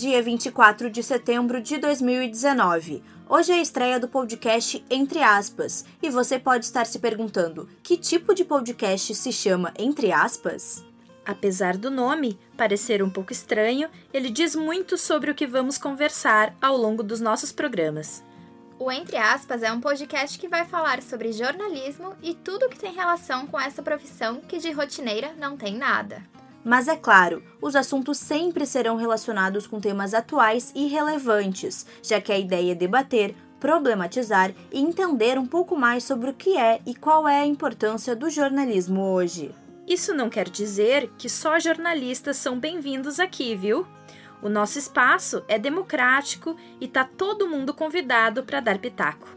dia 24 de setembro de 2019. Hoje é a estreia do podcast Entre Aspas, e você pode estar se perguntando: que tipo de podcast se chama Entre Aspas? Apesar do nome parecer um pouco estranho, ele diz muito sobre o que vamos conversar ao longo dos nossos programas. O Entre Aspas é um podcast que vai falar sobre jornalismo e tudo que tem relação com essa profissão que de rotineira não tem nada. Mas é claro, os assuntos sempre serão relacionados com temas atuais e relevantes, já que a ideia é debater, problematizar e entender um pouco mais sobre o que é e qual é a importância do jornalismo hoje. Isso não quer dizer que só jornalistas são bem-vindos aqui, viu? O nosso espaço é democrático e tá todo mundo convidado para dar pitaco.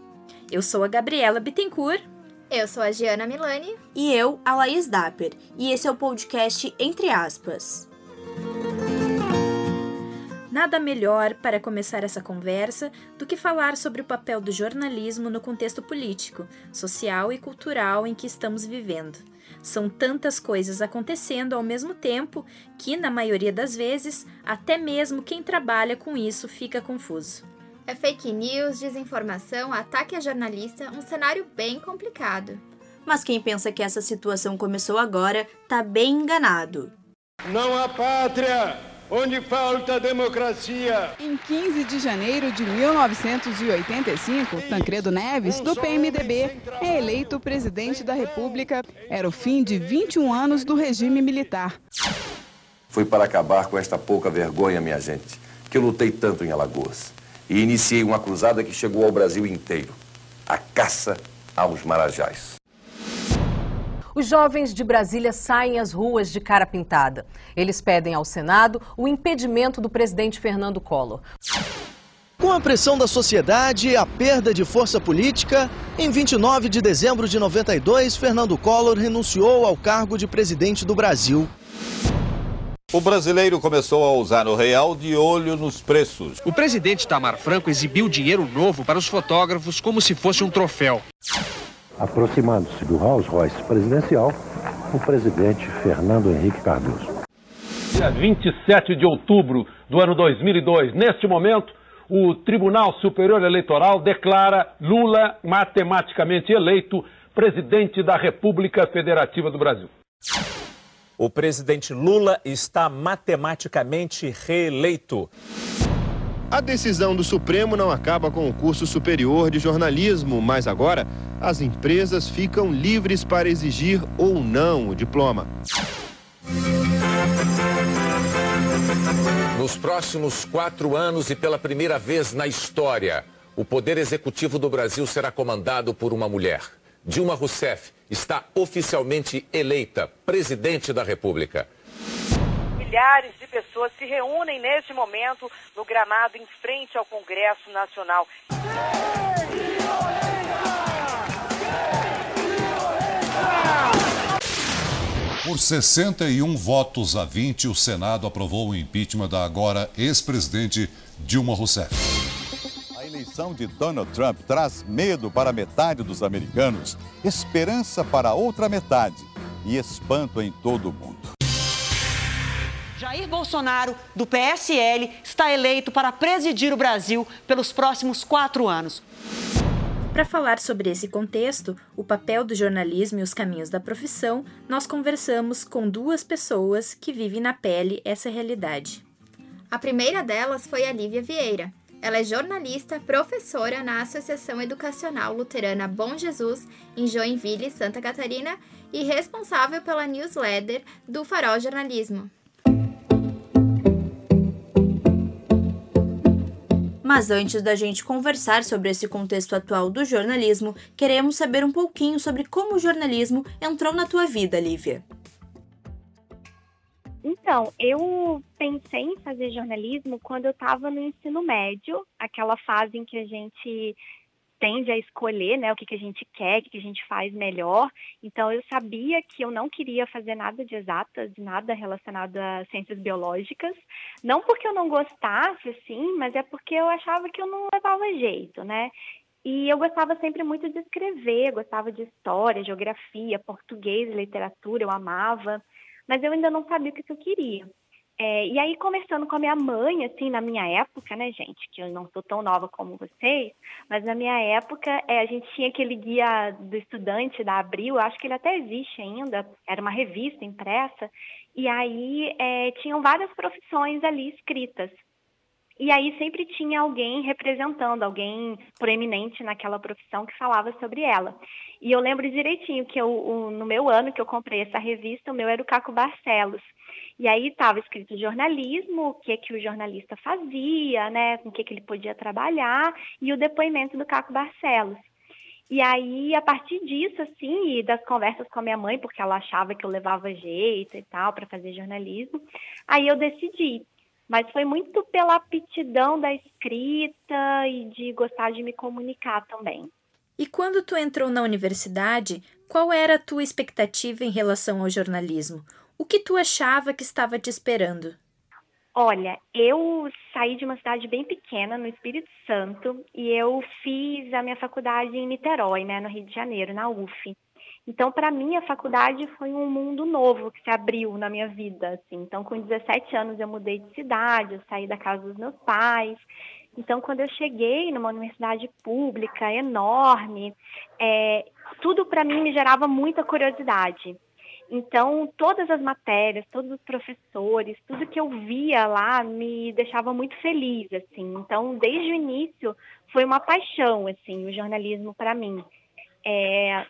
Eu sou a Gabriela Bittencourt eu sou a Giana Milani. E eu, a Laís Dapper. E esse é o podcast Entre Aspas. Nada melhor para começar essa conversa do que falar sobre o papel do jornalismo no contexto político, social e cultural em que estamos vivendo. São tantas coisas acontecendo ao mesmo tempo que, na maioria das vezes, até mesmo quem trabalha com isso fica confuso. É fake news, desinformação, ataque a jornalista, um cenário bem complicado. Mas quem pensa que essa situação começou agora tá bem enganado. Não há pátria onde falta democracia. Em 15 de janeiro de 1985, Tancredo Neves, do PMDB, é eleito presidente da República. Era o fim de 21 anos do regime militar. Foi para acabar com esta pouca vergonha, minha gente, que eu lutei tanto em Alagoas e iniciei uma cruzada que chegou ao Brasil inteiro a caça aos marajás. Os jovens de Brasília saem às ruas de cara pintada. Eles pedem ao Senado o impedimento do presidente Fernando Collor. Com a pressão da sociedade e a perda de força política, em 29 de dezembro de 92, Fernando Collor renunciou ao cargo de presidente do Brasil. O brasileiro começou a usar o real de olho nos preços. O presidente Tamar Franco exibiu dinheiro novo para os fotógrafos como se fosse um troféu. Aproximando-se do Rolls Royce presidencial, o presidente Fernando Henrique Cardoso. Dia 27 de outubro do ano 2002, neste momento, o Tribunal Superior Eleitoral declara Lula matematicamente eleito presidente da República Federativa do Brasil. O presidente Lula está matematicamente reeleito. A decisão do Supremo não acaba com o curso superior de jornalismo, mas agora as empresas ficam livres para exigir ou não o diploma. Nos próximos quatro anos e pela primeira vez na história, o Poder Executivo do Brasil será comandado por uma mulher. Dilma Rousseff está oficialmente eleita presidente da República. Milhares de pessoas se reúnem neste momento no gramado em frente ao Congresso Nacional. Por 61 votos a 20, o Senado aprovou o impeachment da agora ex-presidente Dilma Rousseff eleição de Donald Trump traz medo para metade dos americanos, esperança para outra metade e espanto em todo o mundo. Jair Bolsonaro, do PSL, está eleito para presidir o Brasil pelos próximos quatro anos. Para falar sobre esse contexto, o papel do jornalismo e os caminhos da profissão, nós conversamos com duas pessoas que vivem na pele essa realidade. A primeira delas foi a Lívia Vieira, ela é jornalista, professora na Associação Educacional Luterana Bom Jesus, em Joinville, Santa Catarina, e responsável pela newsletter do Farol Jornalismo. Mas antes da gente conversar sobre esse contexto atual do jornalismo, queremos saber um pouquinho sobre como o jornalismo entrou na tua vida, Lívia. Então, eu pensei em fazer jornalismo quando eu estava no ensino médio, aquela fase em que a gente tende a escolher né, o que, que a gente quer, o que, que a gente faz melhor. Então, eu sabia que eu não queria fazer nada de exatas, nada relacionado a ciências biológicas. Não porque eu não gostasse, assim, mas é porque eu achava que eu não levava jeito, né? E eu gostava sempre muito de escrever, gostava de história, geografia, português, literatura, eu amava mas eu ainda não sabia o que eu queria. É, e aí, conversando com a minha mãe, assim, na minha época, né, gente, que eu não sou tão nova como vocês, mas na minha época é, a gente tinha aquele guia do estudante da Abril, acho que ele até existe ainda, era uma revista impressa, e aí é, tinham várias profissões ali escritas. E aí sempre tinha alguém representando, alguém proeminente naquela profissão que falava sobre ela. E eu lembro direitinho que eu, o, no meu ano que eu comprei essa revista, o meu era o Caco Barcelos. E aí estava escrito jornalismo, o que que o jornalista fazia, né, com o que que ele podia trabalhar, e o depoimento do Caco Barcelos. E aí, a partir disso, assim, e das conversas com a minha mãe, porque ela achava que eu levava jeito e tal para fazer jornalismo, aí eu decidi. Mas foi muito pela aptidão da escrita e de gostar de me comunicar também. E quando tu entrou na universidade, qual era a tua expectativa em relação ao jornalismo? O que tu achava que estava te esperando? Olha, eu saí de uma cidade bem pequena, no Espírito Santo, e eu fiz a minha faculdade em Niterói, né, no Rio de Janeiro, na UF. Então, para mim, a faculdade foi um mundo novo que se abriu na minha vida. Assim. Então, com 17 anos, eu mudei de cidade, eu saí da casa dos meus pais. Então, quando eu cheguei numa universidade pública enorme, é, tudo para mim me gerava muita curiosidade. Então, todas as matérias, todos os professores, tudo que eu via lá me deixava muito feliz, assim. Então, desde o início, foi uma paixão, assim, o jornalismo para mim. É,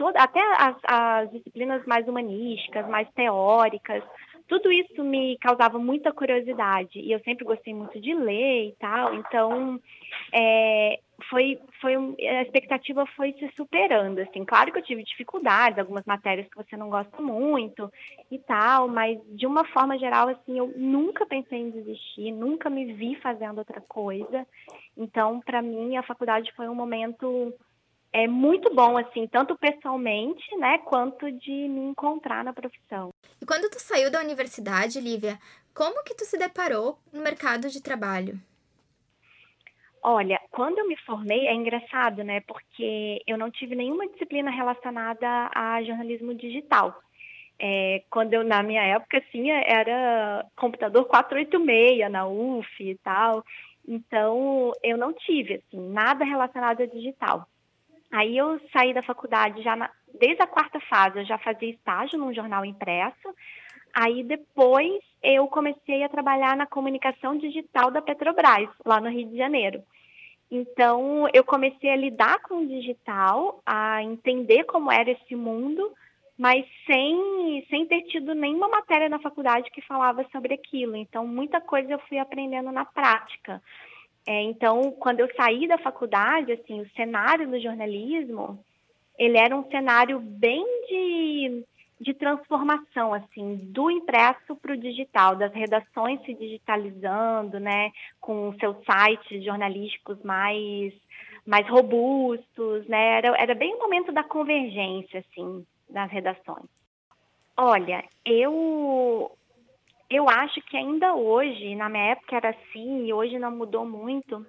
toda, até as, as disciplinas mais humanísticas, mais teóricas, tudo isso me causava muita curiosidade. E eu sempre gostei muito de ler e tal, então é, foi, foi a expectativa foi se superando, assim, claro que eu tive dificuldades, algumas matérias que você não gosta muito e tal, mas de uma forma geral, assim, eu nunca pensei em desistir, nunca me vi fazendo outra coisa, então para mim a faculdade foi um momento é muito bom, assim, tanto pessoalmente, né, quanto de me encontrar na profissão. E quando tu saiu da universidade, Lívia, como que tu se deparou no mercado de trabalho? Olha, quando eu me formei, é engraçado, né, porque eu não tive nenhuma disciplina relacionada a jornalismo digital. É, quando eu, na minha época, assim, era computador 486 na UF e tal, então eu não tive, assim, nada relacionado a digital. Aí eu saí da faculdade já na, desde a quarta fase, eu já fazia estágio num jornal impresso. Aí depois eu comecei a trabalhar na comunicação digital da Petrobras, lá no Rio de Janeiro. Então eu comecei a lidar com o digital, a entender como era esse mundo, mas sem, sem ter tido nenhuma matéria na faculdade que falava sobre aquilo. Então muita coisa eu fui aprendendo na prática. É, então, quando eu saí da faculdade, assim, o cenário do jornalismo, ele era um cenário bem de, de transformação, assim, do impresso para o digital, das redações se digitalizando, né, com seus sites jornalísticos mais, mais robustos, né, era, era bem o momento da convergência, assim, das redações. Olha, eu eu acho que ainda hoje, na minha época era assim, e hoje não mudou muito,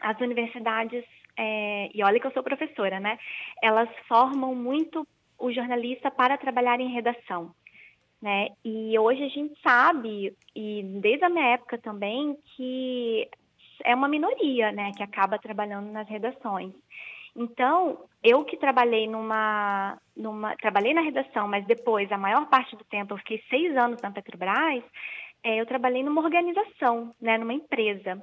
as universidades, é, e olha que eu sou professora, né? Elas formam muito o jornalista para trabalhar em redação. Né? E hoje a gente sabe, e desde a minha época também, que é uma minoria né, que acaba trabalhando nas redações. Então, eu que trabalhei numa, numa. Trabalhei na redação, mas depois, a maior parte do tempo, eu fiquei seis anos na Petrobras, é, eu trabalhei numa organização, né, numa empresa.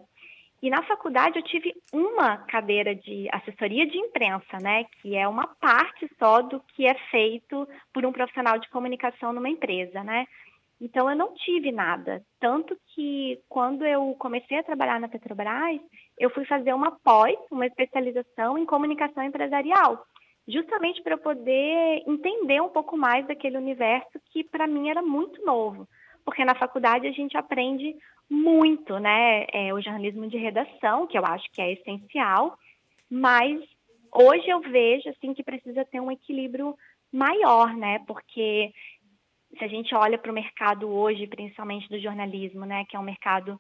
E na faculdade eu tive uma cadeira de assessoria de imprensa, né, que é uma parte só do que é feito por um profissional de comunicação numa empresa, né? Então eu não tive nada, tanto que quando eu comecei a trabalhar na Petrobras, eu fui fazer uma pós, uma especialização em comunicação empresarial, justamente para poder entender um pouco mais daquele universo que para mim era muito novo, porque na faculdade a gente aprende muito, né, é, o jornalismo de redação, que eu acho que é essencial, mas hoje eu vejo assim que precisa ter um equilíbrio maior, né, porque se a gente olha para o mercado hoje, principalmente do jornalismo, né, que é um mercado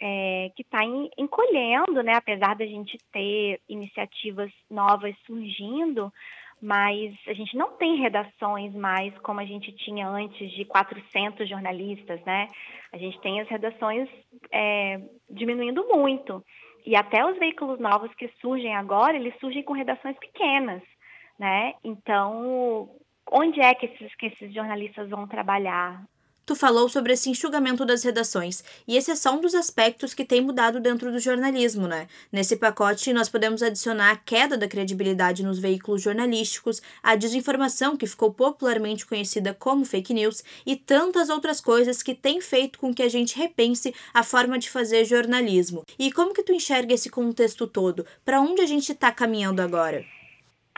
é, que está encolhendo, né, apesar da gente ter iniciativas novas surgindo, mas a gente não tem redações mais como a gente tinha antes de 400 jornalistas, né? A gente tem as redações é, diminuindo muito. E até os veículos novos que surgem agora, eles surgem com redações pequenas, né? Então, onde é que esses, que esses jornalistas vão trabalhar? Tu falou sobre esse enxugamento das redações, e esse é só um dos aspectos que tem mudado dentro do jornalismo, né? Nesse pacote, nós podemos adicionar a queda da credibilidade nos veículos jornalísticos, a desinformação, que ficou popularmente conhecida como fake news, e tantas outras coisas que têm feito com que a gente repense a forma de fazer jornalismo. E como que tu enxerga esse contexto todo? Para onde a gente está caminhando agora?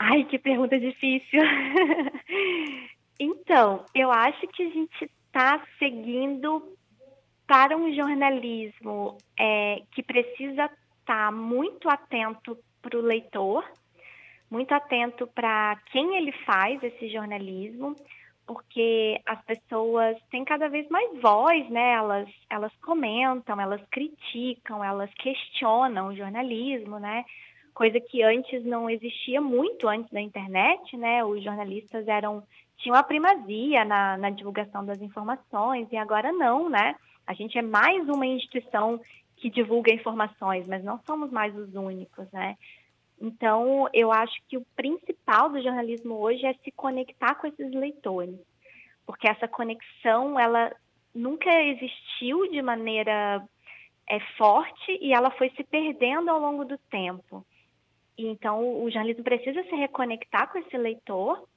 Ai, que pergunta difícil. então, eu acho que a gente está seguindo para um jornalismo é, que precisa estar tá muito atento para o leitor, muito atento para quem ele faz esse jornalismo, porque as pessoas têm cada vez mais voz, né? Elas, elas comentam, elas criticam, elas questionam o jornalismo, né? Coisa que antes não existia muito antes da internet, né? Os jornalistas eram tinham a primazia na, na divulgação das informações e agora não, né? A gente é mais uma instituição que divulga informações, mas não somos mais os únicos, né? Então, eu acho que o principal do jornalismo hoje é se conectar com esses leitores, porque essa conexão, ela nunca existiu de maneira é, forte e ela foi se perdendo ao longo do tempo. Então, o jornalismo precisa se reconectar com esse leitor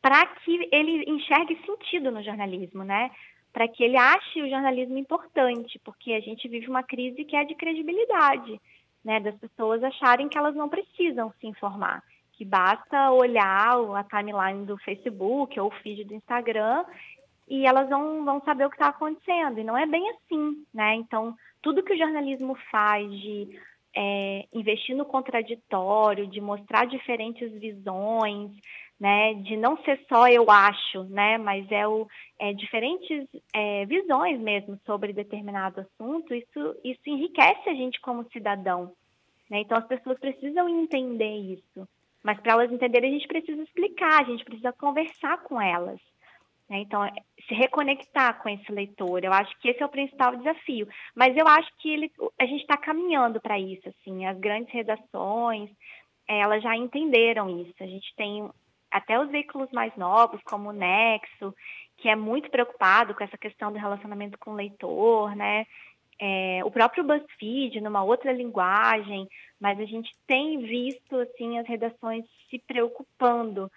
para que ele enxergue sentido no jornalismo, né? Para que ele ache o jornalismo importante, porque a gente vive uma crise que é de credibilidade, né? Das pessoas acharem que elas não precisam se informar, que basta olhar a timeline do Facebook ou o feed do Instagram e elas vão, vão saber o que está acontecendo. E não é bem assim, né? Então, tudo que o jornalismo faz de é, investir no contraditório, de mostrar diferentes visões, né, de não ser só eu acho, né, mas é, o, é diferentes é, visões mesmo sobre determinado assunto, isso, isso enriquece a gente como cidadão. Né? Então as pessoas precisam entender isso. Mas para elas entenderem, a gente precisa explicar, a gente precisa conversar com elas. Né? Então, é, se reconectar com esse leitor, eu acho que esse é o principal desafio. Mas eu acho que ele, a gente está caminhando para isso. Assim, as grandes redações, elas já entenderam isso. A gente tem até os veículos mais novos, como o Nexo, que é muito preocupado com essa questão do relacionamento com o leitor, né? É, o próprio BuzzFeed, numa outra linguagem, mas a gente tem visto assim as redações se preocupando,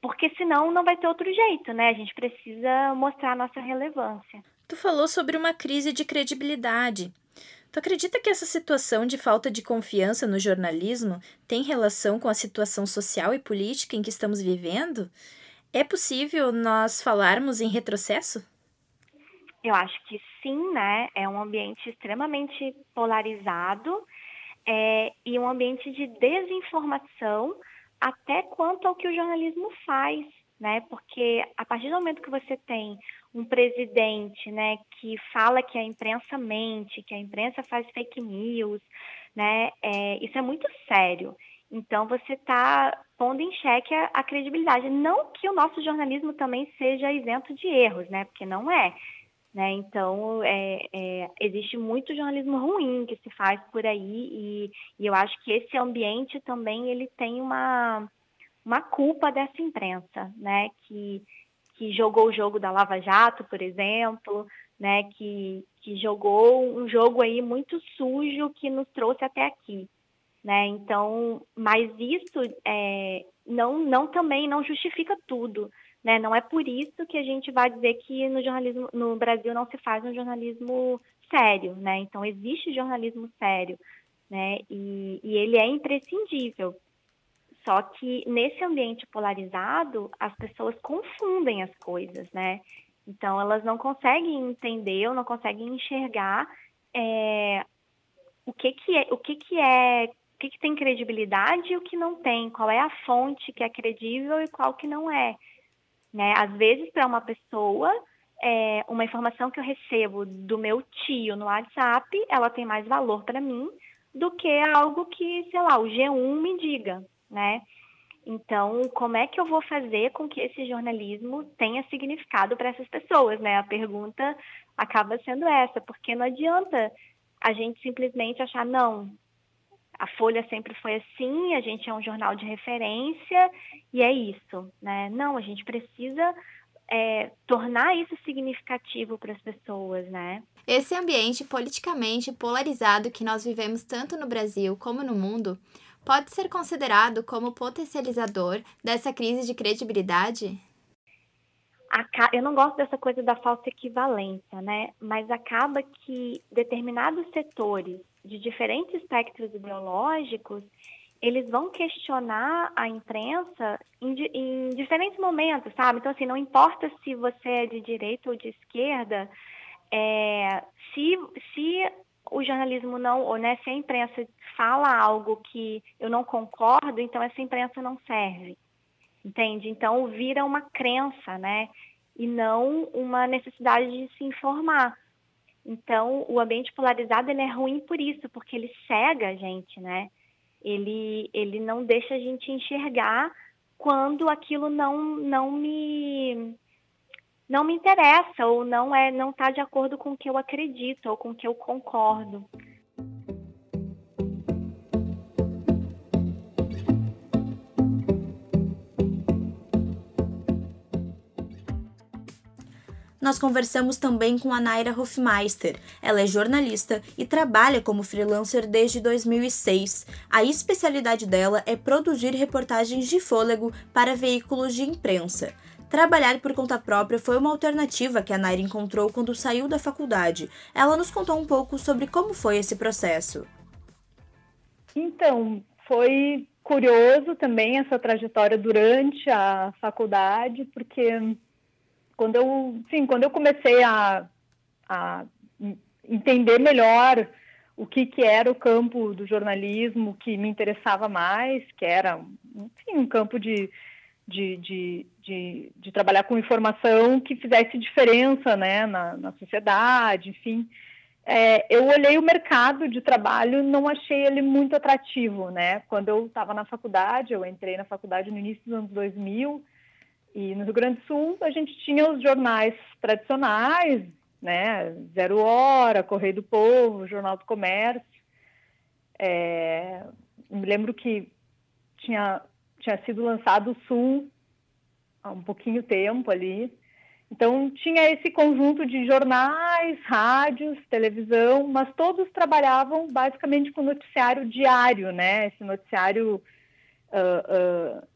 porque senão não vai ter outro jeito, né? A gente precisa mostrar a nossa relevância. Tu falou sobre uma crise de credibilidade. Tu acredita que essa situação de falta de confiança no jornalismo tem relação com a situação social e política em que estamos vivendo? É possível nós falarmos em retrocesso? Eu acho que sim, né? É um ambiente extremamente polarizado é, e um ambiente de desinformação até quanto ao que o jornalismo faz, né? Porque a partir do momento que você tem um presidente, né, que fala que a imprensa mente, que a imprensa faz fake news, né, é, isso é muito sério. Então você está pondo em xeque a, a, credibilidade. Não que o nosso jornalismo também seja isento de erros, né? Porque não é. Né? Então é, é, existe muito jornalismo ruim que se faz por aí e, e eu acho que esse ambiente também ele tem uma uma culpa dessa imprensa, né? Que que jogou o jogo da Lava Jato, por exemplo, né, que, que jogou um jogo aí muito sujo que nos trouxe até aqui. Né? Então, mas isso é, não, não também não justifica tudo. Né? Não é por isso que a gente vai dizer que no jornalismo no Brasil não se faz um jornalismo sério. Né? Então, existe jornalismo sério. Né? E, e ele é imprescindível. Só que nesse ambiente polarizado, as pessoas confundem as coisas, né? Então elas não conseguem entender ou não conseguem enxergar é, o que que é, o que que é, o que, que tem credibilidade e o que não tem, qual é a fonte que é credível e qual que não é. Né? Às vezes, para uma pessoa, é, uma informação que eu recebo do meu tio no WhatsApp, ela tem mais valor para mim do que algo que, sei lá, o G1 me diga, né? Então, como é que eu vou fazer com que esse jornalismo tenha significado para essas pessoas, né? A pergunta acaba sendo essa, porque não adianta a gente simplesmente achar, não, a Folha sempre foi assim, a gente é um jornal de referência e é isso, né? Não, a gente precisa é, tornar isso significativo para as pessoas, né? Esse ambiente politicamente polarizado que nós vivemos tanto no Brasil como no mundo pode ser considerado como potencializador dessa crise de credibilidade? Eu não gosto dessa coisa da falsa equivalência, né? Mas acaba que determinados setores de diferentes espectros ideológicos eles vão questionar a imprensa em, em, diferentes momentos, sabe? Então, assim, não importa se você é de direita ou de esquerda, é, se, se o jornalismo não, ou né, se a imprensa fala algo que eu não concordo, então essa imprensa não serve, entende? Então vira uma crença, né? E não uma necessidade de se informar. Então o ambiente polarizado ele é ruim por isso, porque ele cega a gente, né? Ele, ele não deixa a gente enxergar quando aquilo não, não me não me interessa ou não é não está de acordo com o que eu acredito ou com o que eu concordo. Nós conversamos também com a Naira Hofmeister. Ela é jornalista e trabalha como freelancer desde 2006. A especialidade dela é produzir reportagens de fôlego para veículos de imprensa. Trabalhar por conta própria foi uma alternativa que a Naira encontrou quando saiu da faculdade. Ela nos contou um pouco sobre como foi esse processo. Então, foi curioso também essa trajetória durante a faculdade, porque quando eu, sim, quando eu comecei a, a entender melhor o que, que era o campo do jornalismo que me interessava mais, que era enfim, um campo de de, de, de, de, trabalhar com informação que fizesse diferença né, na, na sociedade, enfim. É, eu olhei o mercado de trabalho, não achei ele muito atrativo, né? Quando eu estava na faculdade, eu entrei na faculdade no início dos anos 2000, e no Rio Grande do Sul a gente tinha os jornais tradicionais, né? Zero Hora, Correio do Povo, Jornal do Comércio. É, me lembro que tinha tinha sido lançado o Sul há um pouquinho tempo ali. Então tinha esse conjunto de jornais, rádios, televisão, mas todos trabalhavam basicamente com noticiário diário, né? Esse noticiário uh, uh,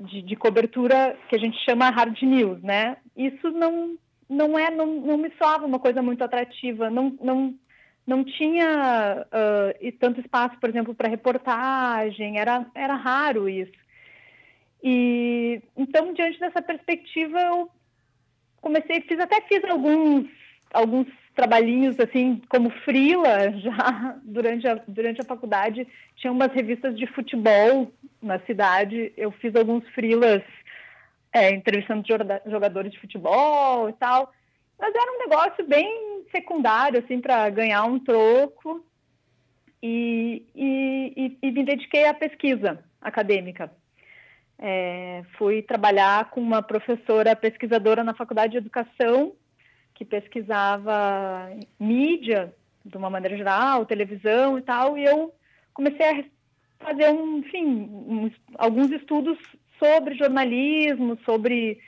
de, de, cobertura que a gente chama hard news, né? Isso não não é não, não me soava uma coisa muito atrativa, não não não tinha uh, tanto espaço, por exemplo, para reportagem, era, era raro isso. E então, diante dessa perspectiva, eu comecei, fiz até fiz alguns alguns trabalhinhos assim como frila já durante a, durante a faculdade tinha umas revistas de futebol na cidade eu fiz alguns frilas é, entrevistando jogadores de futebol e tal. Mas era um negócio bem secundário assim para ganhar um troco. E, e, e, e me dediquei à pesquisa acadêmica. É, fui trabalhar com uma professora pesquisadora na Faculdade de Educação, que pesquisava mídia, de uma maneira geral, televisão e tal, e eu comecei a fazer, um, enfim, um, alguns estudos sobre jornalismo, sobre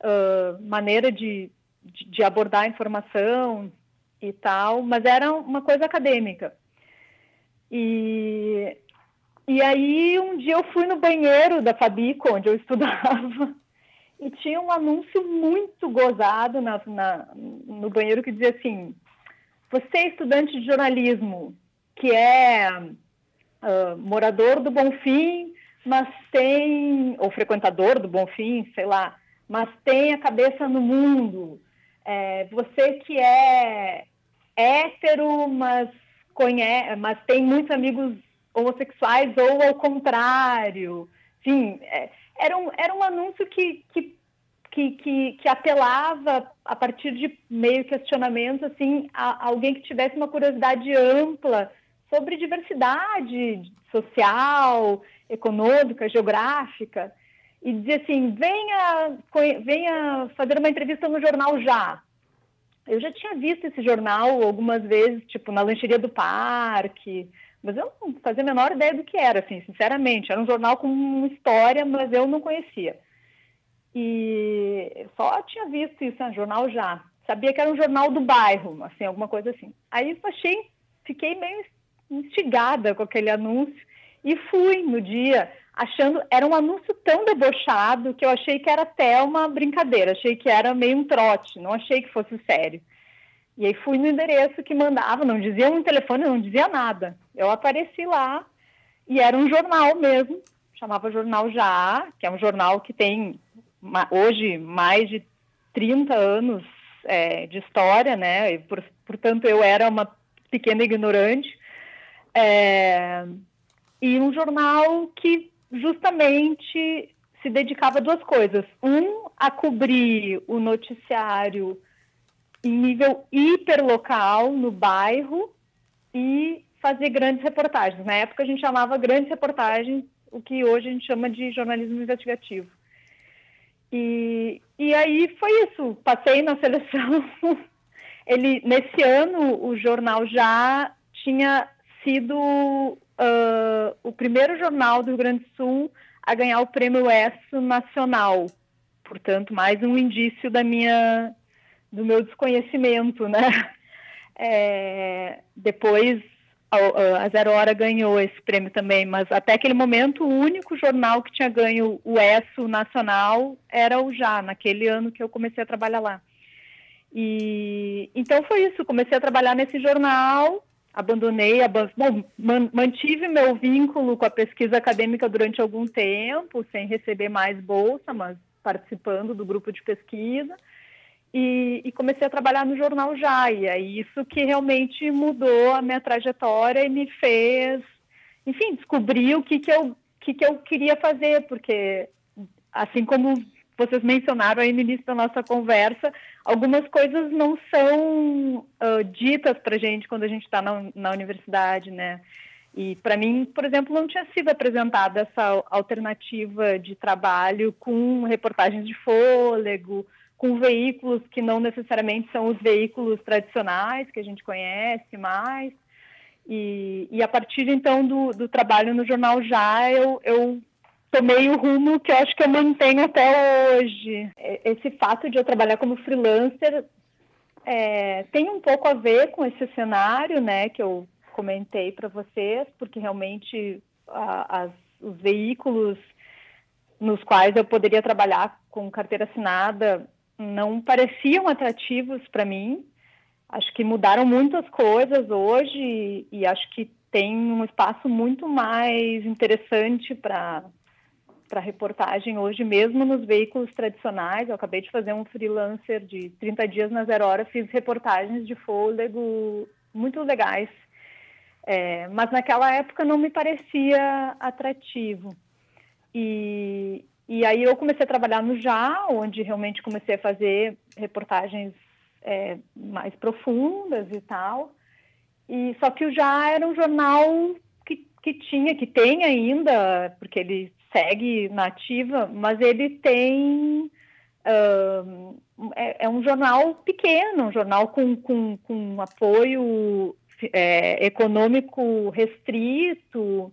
uh, maneira de, de, de abordar a informação e tal, mas era uma coisa acadêmica. E e aí um dia eu fui no banheiro da Fabico, onde eu estudava, e tinha um anúncio muito gozado na, na, no banheiro que dizia assim: você é estudante de jornalismo, que é uh, morador do Bonfim, mas tem, ou frequentador do Bonfim, sei lá, mas tem a cabeça no mundo. É, você que é hétero, mas conhece, mas tem muitos amigos homossexuais ou ao contrário. Enfim, é, era, um, era um anúncio que, que, que, que, que apelava a partir de meio questionamento assim, a, a alguém que tivesse uma curiosidade ampla sobre diversidade social, econômica, geográfica, e dizia assim: venha, venha fazer uma entrevista no jornal já. Eu já tinha visto esse jornal algumas vezes, tipo, na lancheria do parque, mas eu não fazia a menor ideia do que era, assim, sinceramente. Era um jornal com uma história, mas eu não conhecia. E só tinha visto isso, um jornal já. Sabia que era um jornal do bairro, assim, alguma coisa assim. Aí achei, fiquei meio instigada com aquele anúncio e fui no dia achando era um anúncio tão debochado que eu achei que era até uma brincadeira, achei que era meio um trote, não achei que fosse sério. E aí fui no endereço que mandava, não dizia um telefone, não dizia nada. Eu apareci lá e era um jornal mesmo, chamava Jornal Já, que é um jornal que tem hoje mais de 30 anos é, de história, né? E, por, portanto, eu era uma pequena ignorante. É, e um jornal que justamente se dedicava a duas coisas. Um, a cobrir o noticiário em nível hiperlocal, no bairro, e fazer grandes reportagens. Na época a gente chamava grandes reportagens, o que hoje a gente chama de jornalismo investigativo. E, e aí foi isso, passei na seleção. Ele, nesse ano, o jornal já tinha sido uh, o primeiro jornal do Rio Grande do Sul a ganhar o prêmio ESSO nacional. Portanto, mais um indício da minha, do meu desconhecimento, né? É, depois a, a Zero Hora ganhou esse prêmio também, mas até aquele momento o único jornal que tinha ganho o ESSO nacional era o Já, naquele ano que eu comecei a trabalhar lá. E então foi isso, comecei a trabalhar nesse jornal, abandonei, bom, mantive meu vínculo com a pesquisa acadêmica durante algum tempo, sem receber mais bolsa, mas participando do grupo de pesquisa. E, e, comecei a trabalhar no jornal já. E isso que realmente mudou a minha trajetória e me fez, enfim, descobrir o que, que, eu, que, que eu queria fazer, porque assim como vocês mencionaram aí no início da nossa conversa, algumas coisas não são uh, ditas para gente quando a gente está na, na universidade, né? E para mim, por exemplo, não tinha sido apresentada essa alternativa de trabalho com reportagens de fôlego, com veículos que não necessariamente são os veículos tradicionais que a gente conhece mais. E, e a partir então do, do, trabalho no jornal já eu, eu tomei o rumo que eu acho que eu mantenho até hoje. Esse fato de eu trabalhar como freelancer é, tem um pouco a ver com esse cenário, né, que eu comentei para vocês, porque realmente a, as, os veículos nos quais eu poderia trabalhar com carteira assinada não pareciam atrativos para mim. Acho que mudaram muitas coisas hoje e acho que tem um espaço muito mais interessante para para reportagem hoje, mesmo nos veículos tradicionais. Eu acabei de fazer um freelancer de 30 dias na Zero Hora, fiz reportagens de fôlego muito legais. É, mas naquela época não me parecia atrativo. E, e aí eu comecei a trabalhar no Já, onde realmente comecei a fazer reportagens é, mais profundas e tal. E só que o Já era um jornal que, que tinha, que tem ainda, porque ele segue na ativa, mas ele tem uh, é, é, um jornal pequeno, um jornal com, com, com apoio é, econômico restrito,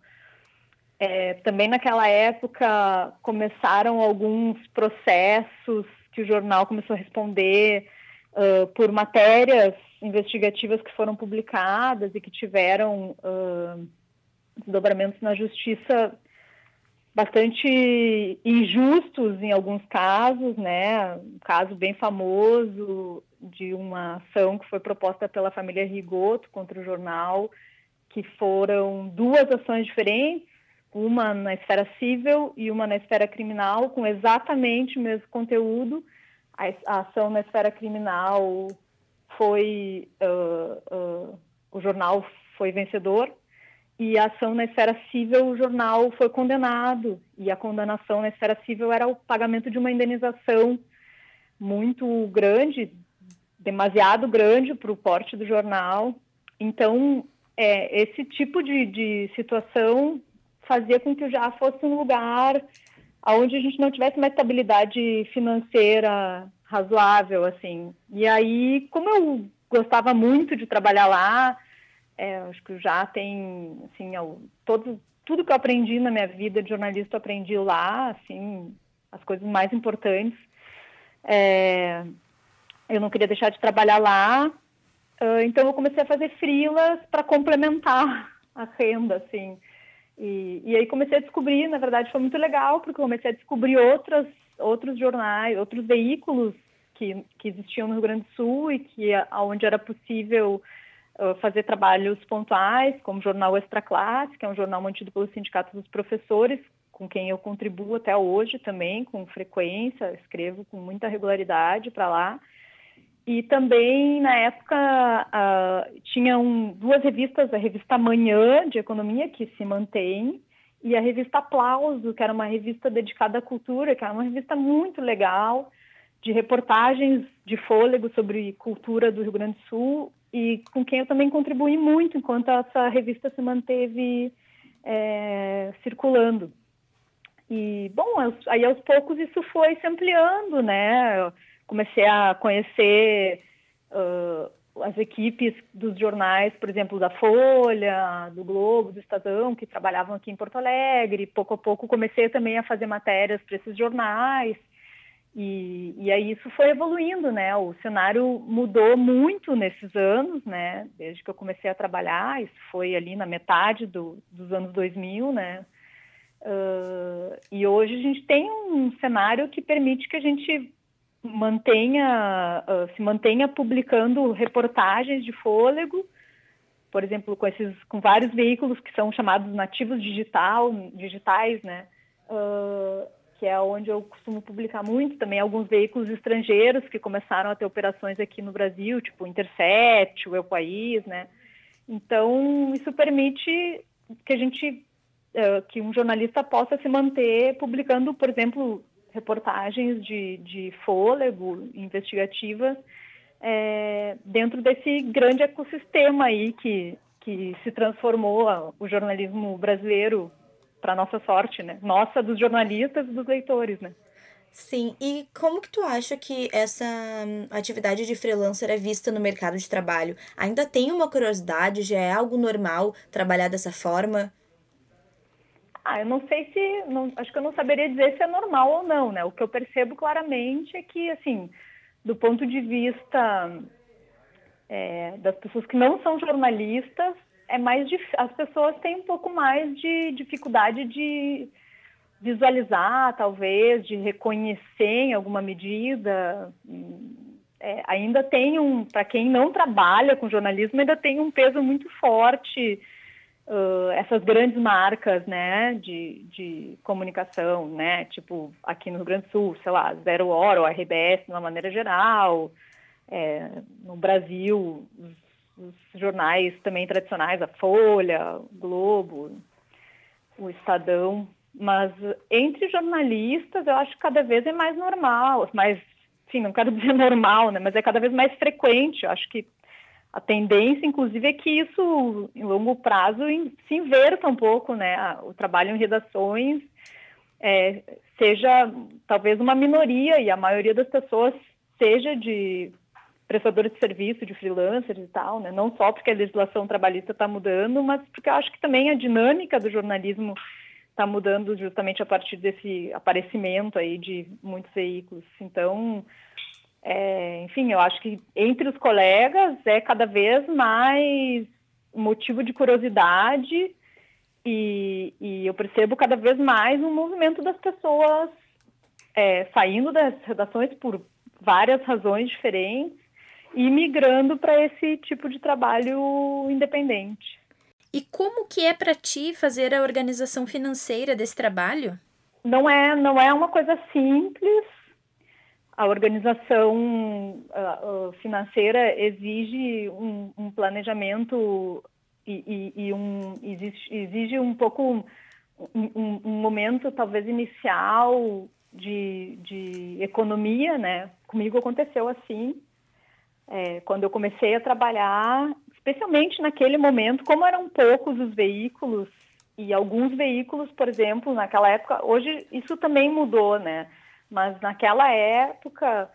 é, também naquela época começaram alguns processos que o jornal começou a responder uh, por matérias investigativas que foram publicadas e que tiveram uh, na justiça bastante injustos em alguns casos, né? Um caso bem famoso de uma ação que foi proposta pela família Rigoto contra o jornal, que foram duas ações diferentes uma na esfera civil e uma na esfera criminal, com exatamente o mesmo conteúdo. A, ação na esfera criminal foi. Uh, uh, o jornal foi vencedor, e a ação na esfera civil, o jornal foi condenado, e a condenação na esfera civil era o pagamento de uma indenização muito grande, demasiado grande para o porte do jornal. Então, é, esse tipo de, de situação fazia com que o Já fosse um lugar onde a gente não tivesse uma estabilidade financeira razoável, assim. E aí, como eu gostava muito de trabalhar lá, é, acho que já tem, assim, eu, todo, tudo que eu aprendi na minha vida de jornalista eu aprendi lá, assim, as coisas mais importantes. É, eu não queria deixar de trabalhar lá, então eu comecei a fazer frilas para complementar a renda, assim. E, e aí comecei a descobrir, na verdade foi muito legal, porque comecei a descobrir outras, outros jornais, outros veículos que, que existiam no Rio Grande do Sul e que onde era possível fazer trabalhos pontuais, como o jornal Extra Classe, que é um jornal mantido pelo Sindicato dos Professores, com quem eu contribuo até hoje também, com frequência, escrevo com muita regularidade para lá. E também, na época, uh, tinham duas revistas, a revista Manhã, de Economia, que se mantém, e a revista Aplauso, que era uma revista dedicada à cultura, que era uma revista muito legal, de reportagens de fôlego sobre cultura do Rio Grande do Sul, e com quem eu também contribuí muito enquanto essa revista se manteve é, circulando. E, bom, aí aos poucos isso foi se ampliando, né? comecei a conhecer uh, as equipes dos jornais, por exemplo, da Folha, do Globo, do Estadão, que trabalhavam aqui em Porto Alegre. Pouco a pouco comecei também a fazer matérias para esses jornais. E, e aí isso foi evoluindo, né? O cenário mudou muito nesses anos, né? Desde que eu comecei a trabalhar, isso foi ali na metade do, dos anos 2000, né? Uh, e hoje a gente tem um cenário que permite que a gente mantenha, uh, se mantenha publicando reportagens de fôlego, por exemplo, com esses, com vários veículos que são chamados nativos digital, digitais, né? Uh, que é onde eu costumo publicar muito, também alguns veículos estrangeiros que começaram a ter operações aqui no Brasil, tipo Intercept, o Eu País, né? Então, isso permite que a gente, uh, que um jornalista possa se manter publicando, por exemplo, reportagens de, de fôlego investigativas é, dentro desse grande ecossistema aí que, que se transformou o jornalismo brasileiro para nossa sorte, né? Nossa, dos jornalistas e dos leitores, né? Sim, e como que tu acha que essa hum, atividade de freelancer é vista no mercado de trabalho? Ainda tem uma curiosidade? Já é algo normal trabalhar dessa forma? Ah, eu não sei se, não, acho que eu não saberia dizer se é normal ou não, né? O que eu percebo claramente é que, assim, do ponto de vista é, das pessoas que não são jornalistas, é mais as pessoas têm um pouco mais de dificuldade de visualizar, talvez, de reconhecer em alguma medida. É, ainda tem um, para quem não trabalha com jornalismo, ainda tem um peso muito forte uh, essas grandes marcas, né, de, de comunicação, né, tipo aqui no Rio Grande do Sul, sei lá, Zero Hora ou RBS de uma maneira geral, é, no Brasil, os, jornais também tradicionais, a Folha, o Globo, o Estadão, mas entre jornalistas eu acho que cada vez é mais normal, mais, sim, não quero dizer normal, né, mas é cada vez mais frequente, eu acho que a tendência, inclusive, é que isso, em longo prazo, se inverta um pouco, né? O trabalho em redações é, seja talvez uma minoria e a maioria das pessoas seja de prestadores de serviço, de freelancers e tal, né? Não só porque a legislação trabalhista está mudando, mas porque eu acho que também a dinâmica do jornalismo está mudando justamente a partir desse aparecimento aí de muitos veículos. Então, é, enfim, eu acho que entre os colegas é cada vez mais motivo de curiosidade e, e eu percebo cada vez mais um movimento das pessoas é, saindo das redações por várias razões diferentes e migrando para esse tipo de trabalho independente. E como que é para ti fazer a organização financeira desse trabalho? Não é, não é uma coisa simples a organização uh, financeira exige um, um planejamento e, e, e um, exige, exige, um pouco um, um, momento talvez inicial de, de economia, né? Comigo aconteceu assim, é, quando eu comecei a trabalhar, especialmente naquele momento, como eram poucos os veículos e alguns veículos, por exemplo, naquela época, hoje isso também mudou, né? Mas naquela época,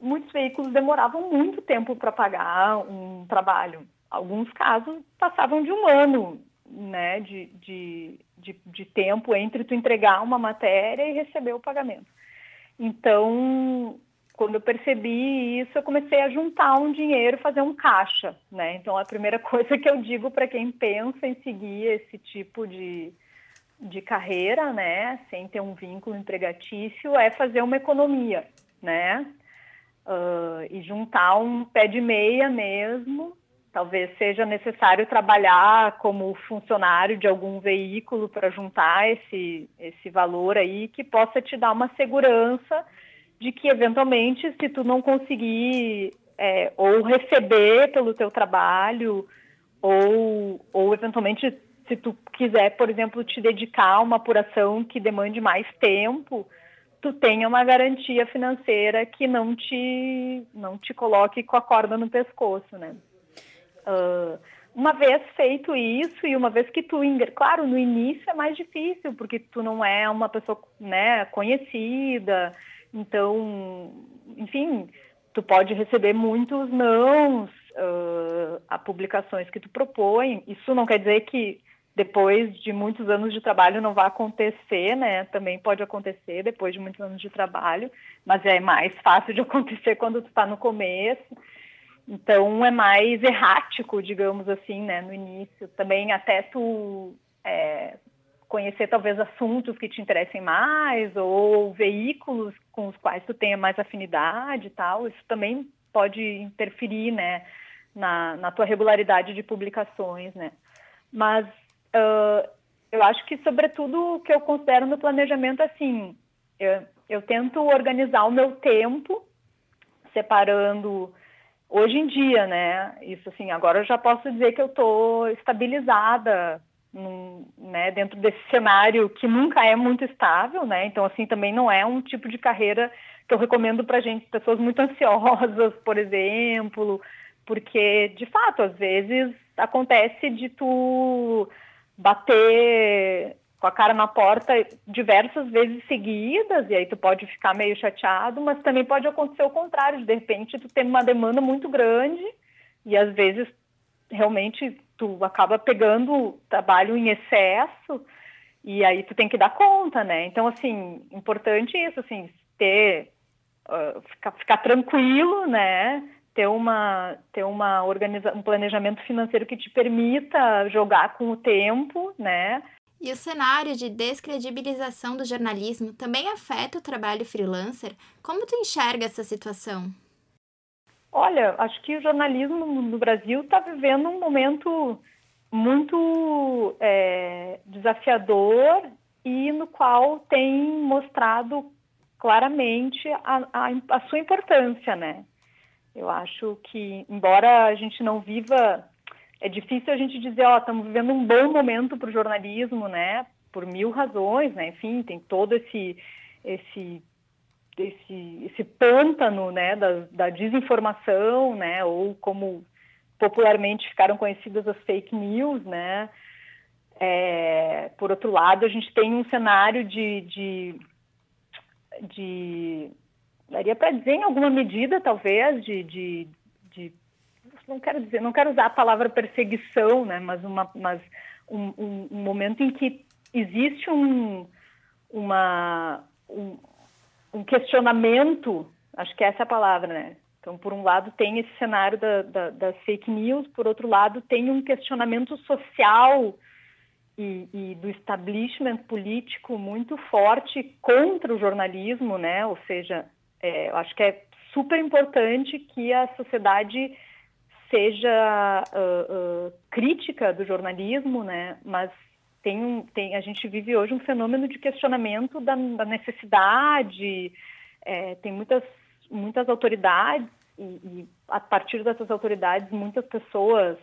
muitos veículos demoravam muito tempo para pagar um trabalho. Alguns casos passavam de um ano, né, de, de, de, de tempo entre tu entregar uma matéria e receber o pagamento. Então, quando eu percebi isso, eu comecei a juntar um dinheiro, fazer um caixa, né? Então, a primeira coisa que eu digo para quem pensa em seguir esse tipo de, de carreira, né, sem ter um vínculo empregatício, é fazer uma economia, né? Uh, e juntar um pé de meia mesmo. Talvez seja necessário trabalhar como funcionário de algum veículo para juntar esse, esse valor aí que possa te dar uma segurança de que eventualmente, se tu não conseguir é, ou receber pelo teu trabalho, ou, ou eventualmente se tu quiser, por exemplo, te dedicar a uma apuração que demande mais tempo, tu tenha uma garantia financeira que não te não te coloque com a corda no pescoço, né? Uh, uma vez feito isso e uma vez que tu, claro, no início é mais difícil porque tu não é uma pessoa, né, conhecida, então, enfim, tu pode receber muitos nãos uh, a publicações que tu propõe. Isso não quer dizer que depois de muitos anos de trabalho não vai acontecer, né? Também pode acontecer depois de muitos anos de trabalho, mas é mais fácil de acontecer quando tu está no começo. Então é mais errático, digamos assim, né? No início também até tu é, conhecer talvez assuntos que te interessem mais ou veículos com os quais tu tenha mais afinidade e tal, isso também pode interferir, né, na, na tua regularidade de publicações, né. Mas uh, eu acho que, sobretudo, o que eu considero no planejamento, assim, eu, eu tento organizar o meu tempo, separando hoje em dia, né? Isso assim, agora eu já posso dizer que eu estou estabilizada num, né, dentro desse cenário que nunca é muito estável, né? Então, assim, também não é um tipo de carreira que eu recomendo para gente, pessoas muito ansiosas, por exemplo, porque, de fato, às vezes acontece de tu bater com a cara na porta diversas vezes seguidas, e aí tu pode ficar meio chateado, mas também pode acontecer o contrário, de repente tu tem uma demanda muito grande, e às vezes realmente tu acaba pegando trabalho em excesso e aí tu tem que dar conta, né? Então, assim, importante isso, assim, ter, uh, ficar, ficar tranquilo, né? Ter uma, ter uma organiza um planejamento financeiro que te permita jogar com o tempo, né? E o cenário de descredibilização do jornalismo também afeta o trabalho freelancer? Como tu enxerga essa situação? Olha, acho que o jornalismo no Brasil está vivendo um momento muito é, desafiador e no qual tem mostrado claramente a, a, a, sua importância, né? Eu acho que, embora a gente não viva, é difícil a gente dizer, ó, estamos vivendo um bom momento para o jornalismo, né? Por mil razões, né? Enfim, tem todo esse esse esse, esse pântano né, da, da desinformação, né, ou como popularmente ficaram conhecidas as fake news, né? É, por outro lado, a gente tem um cenário de, de, de daria para dizer em alguma medida, talvez, de, de, de, não quero dizer, não quero usar a palavra perseguição, né? Mas uma, mas um, um, um momento em que existe um, uma um, um questionamento, acho que essa é a palavra, né? Então, por um lado, tem esse cenário da, da, das fake news, por outro lado, tem um questionamento social e, e, do establishment político muito forte contra o jornalismo, né? Ou seja, é, eu acho que é super importante que a sociedade seja uh, uh, crítica do jornalismo, né? Mas tem, um, tem, a gente vive hoje um fenômeno de questionamento da, da necessidade, é, tem muitas, muitas autoridades e, e, a partir dessas autoridades muitas pessoas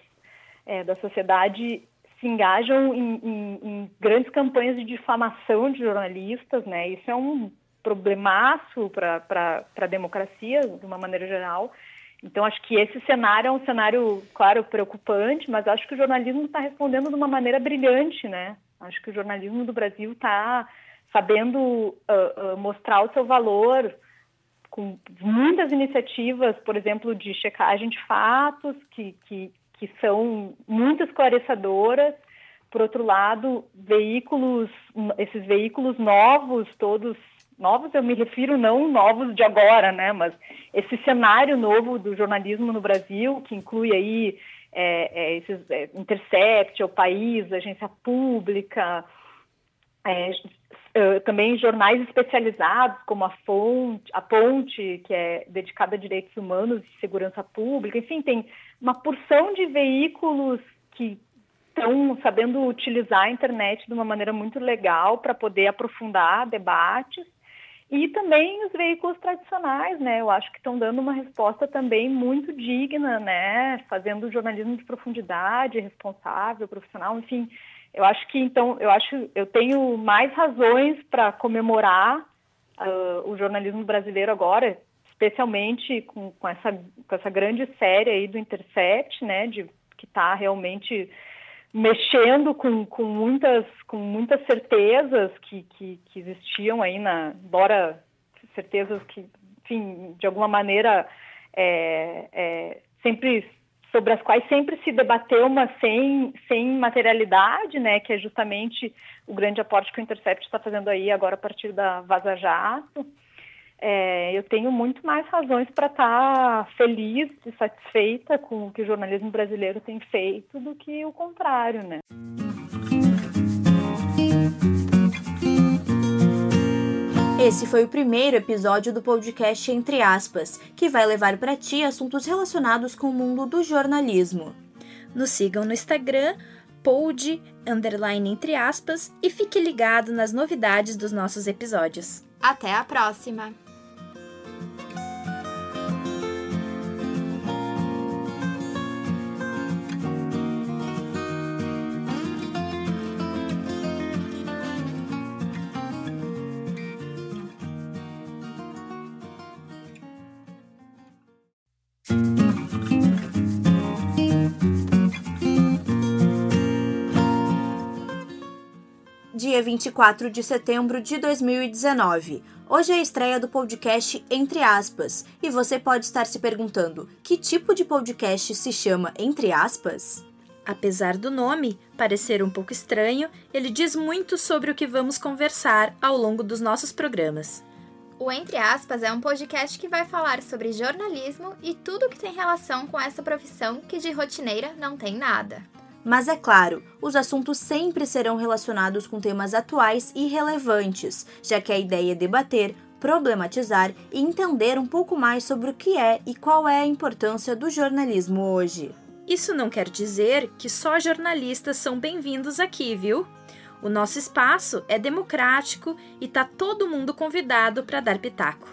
é, da sociedade se engajam em, em, em, grandes campanhas de difamação de jornalistas, né? Isso é um problemaço para a democracia, de uma maneira geral. Então, acho que esse cenário é um cenário, claro, preocupante, mas acho que o jornalismo está respondendo de uma maneira brilhante, né? Acho que o jornalismo do Brasil está sabendo uh, uh, mostrar o seu valor com muitas iniciativas, por exemplo, de checagem de fatos, que, que, que são muito esclarecedoras. Por outro lado, veículos, esses veículos novos, todos novos, eu me refiro não novos de agora, né, mas esse cenário novo do jornalismo no Brasil, que inclui aí é, é, esses é, Intercept, o País, Agência Pública, é, Uh, também jornais especializados, como a Fonte, a Ponte, que é dedicada a direitos humanos e segurança pública, enfim, tem uma porção de veículos que estão sabendo utilizar a internet de uma maneira muito legal para poder aprofundar debates. E também os veículos tradicionais, né? Eu acho que estão dando uma resposta também muito digna, né? Fazendo jornalismo de profundidade, responsável, profissional, enfim. Eu acho que então, eu acho, eu tenho mais razões para comemorar uh, o jornalismo brasileiro agora, especialmente com, com, essa, com essa grande série aí do Intercept, né, de, que está realmente mexendo com, com, muitas, com muitas certezas que, que, que existiam aí, na, embora certezas que, enfim, de alguma maneira é, é, sempre sobre as quais sempre se debateu, mas sem, sem materialidade, né, que é justamente o grande aporte que o Intercept está fazendo aí agora a partir da Vaza Jato. É, eu tenho muito mais razões para estar tá feliz e satisfeita com o que o jornalismo brasileiro tem feito do que o contrário, né? Esse foi o primeiro episódio do podcast Entre Aspas, que vai levar para ti assuntos relacionados com o mundo do jornalismo. Nos sigam no Instagram, pod, underline entre aspas, e fique ligado nas novidades dos nossos episódios. Até a próxima! Dia 24 de setembro de 2019. Hoje é a estreia do podcast Entre Aspas, e você pode estar se perguntando: que tipo de podcast se chama Entre Aspas? Apesar do nome parecer um pouco estranho, ele diz muito sobre o que vamos conversar ao longo dos nossos programas. O Entre Aspas é um podcast que vai falar sobre jornalismo e tudo que tem relação com essa profissão que de rotineira não tem nada. Mas é claro, os assuntos sempre serão relacionados com temas atuais e relevantes, já que a ideia é debater, problematizar e entender um pouco mais sobre o que é e qual é a importância do jornalismo hoje. Isso não quer dizer que só jornalistas são bem-vindos aqui, viu? O nosso espaço é democrático e tá todo mundo convidado para dar pitaco.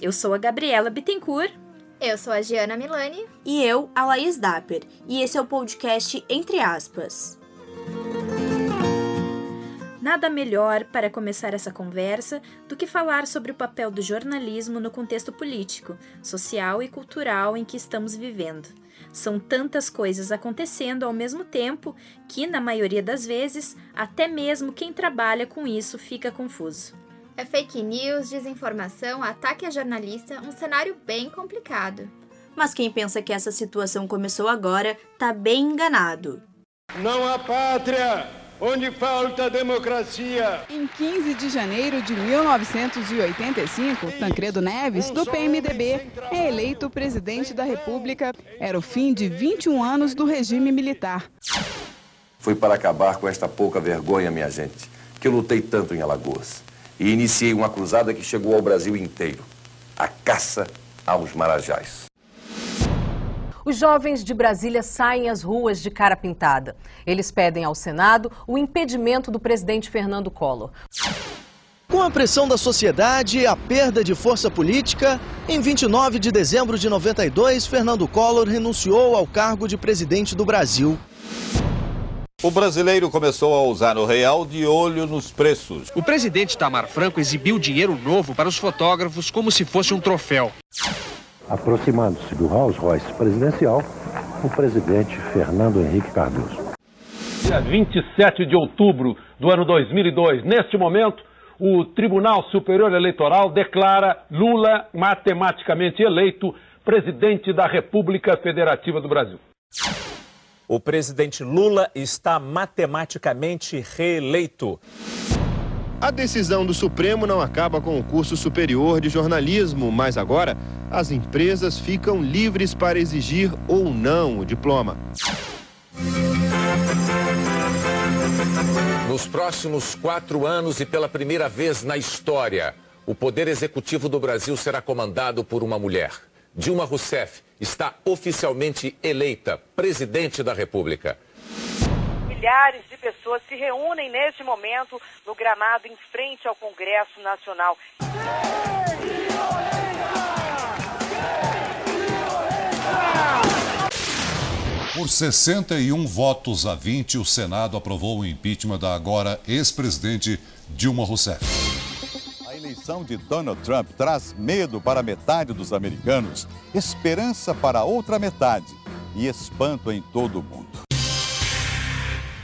Eu sou a Gabriela Bittencourt eu sou a Giana Milani. E eu, a Laís Dapper. E esse é o podcast Entre Aspas. Nada melhor para começar essa conversa do que falar sobre o papel do jornalismo no contexto político, social e cultural em que estamos vivendo. São tantas coisas acontecendo ao mesmo tempo que, na maioria das vezes, até mesmo quem trabalha com isso fica confuso. É fake news, desinformação, ataque a jornalista, um cenário bem complicado. Mas quem pensa que essa situação começou agora tá bem enganado. Não há pátria onde falta democracia. Em 15 de janeiro de 1985, Tancredo Neves, do PMDB, é eleito presidente da República. Era o fim de 21 anos do regime militar. Foi para acabar com esta pouca vergonha, minha gente, que eu lutei tanto em Alagoas e iniciei uma cruzada que chegou ao Brasil inteiro a caça aos marajás. Os jovens de Brasília saem às ruas de cara pintada. Eles pedem ao Senado o impedimento do presidente Fernando Collor. Com a pressão da sociedade e a perda de força política, em 29 de dezembro de 92, Fernando Collor renunciou ao cargo de presidente do Brasil. O brasileiro começou a usar o real de olho nos preços. O presidente Tamar Franco exibiu dinheiro novo para os fotógrafos como se fosse um troféu. Aproximando-se do Rolls Royce presidencial, o presidente Fernando Henrique Cardoso. Dia 27 de outubro do ano 2002. Neste momento, o Tribunal Superior Eleitoral declara Lula matematicamente eleito presidente da República Federativa do Brasil. O presidente Lula está matematicamente reeleito. A decisão do Supremo não acaba com o curso superior de jornalismo, mas agora as empresas ficam livres para exigir ou não o diploma. Nos próximos quatro anos e pela primeira vez na história, o Poder Executivo do Brasil será comandado por uma mulher. Dilma Rousseff está oficialmente eleita presidente da República milhares de pessoas se reúnem neste momento no gramado em frente ao Congresso Nacional. Por 61 votos a 20, o Senado aprovou o impeachment da agora ex-presidente Dilma Rousseff. A eleição de Donald Trump traz medo para metade dos americanos, esperança para outra metade e espanto em todo o mundo.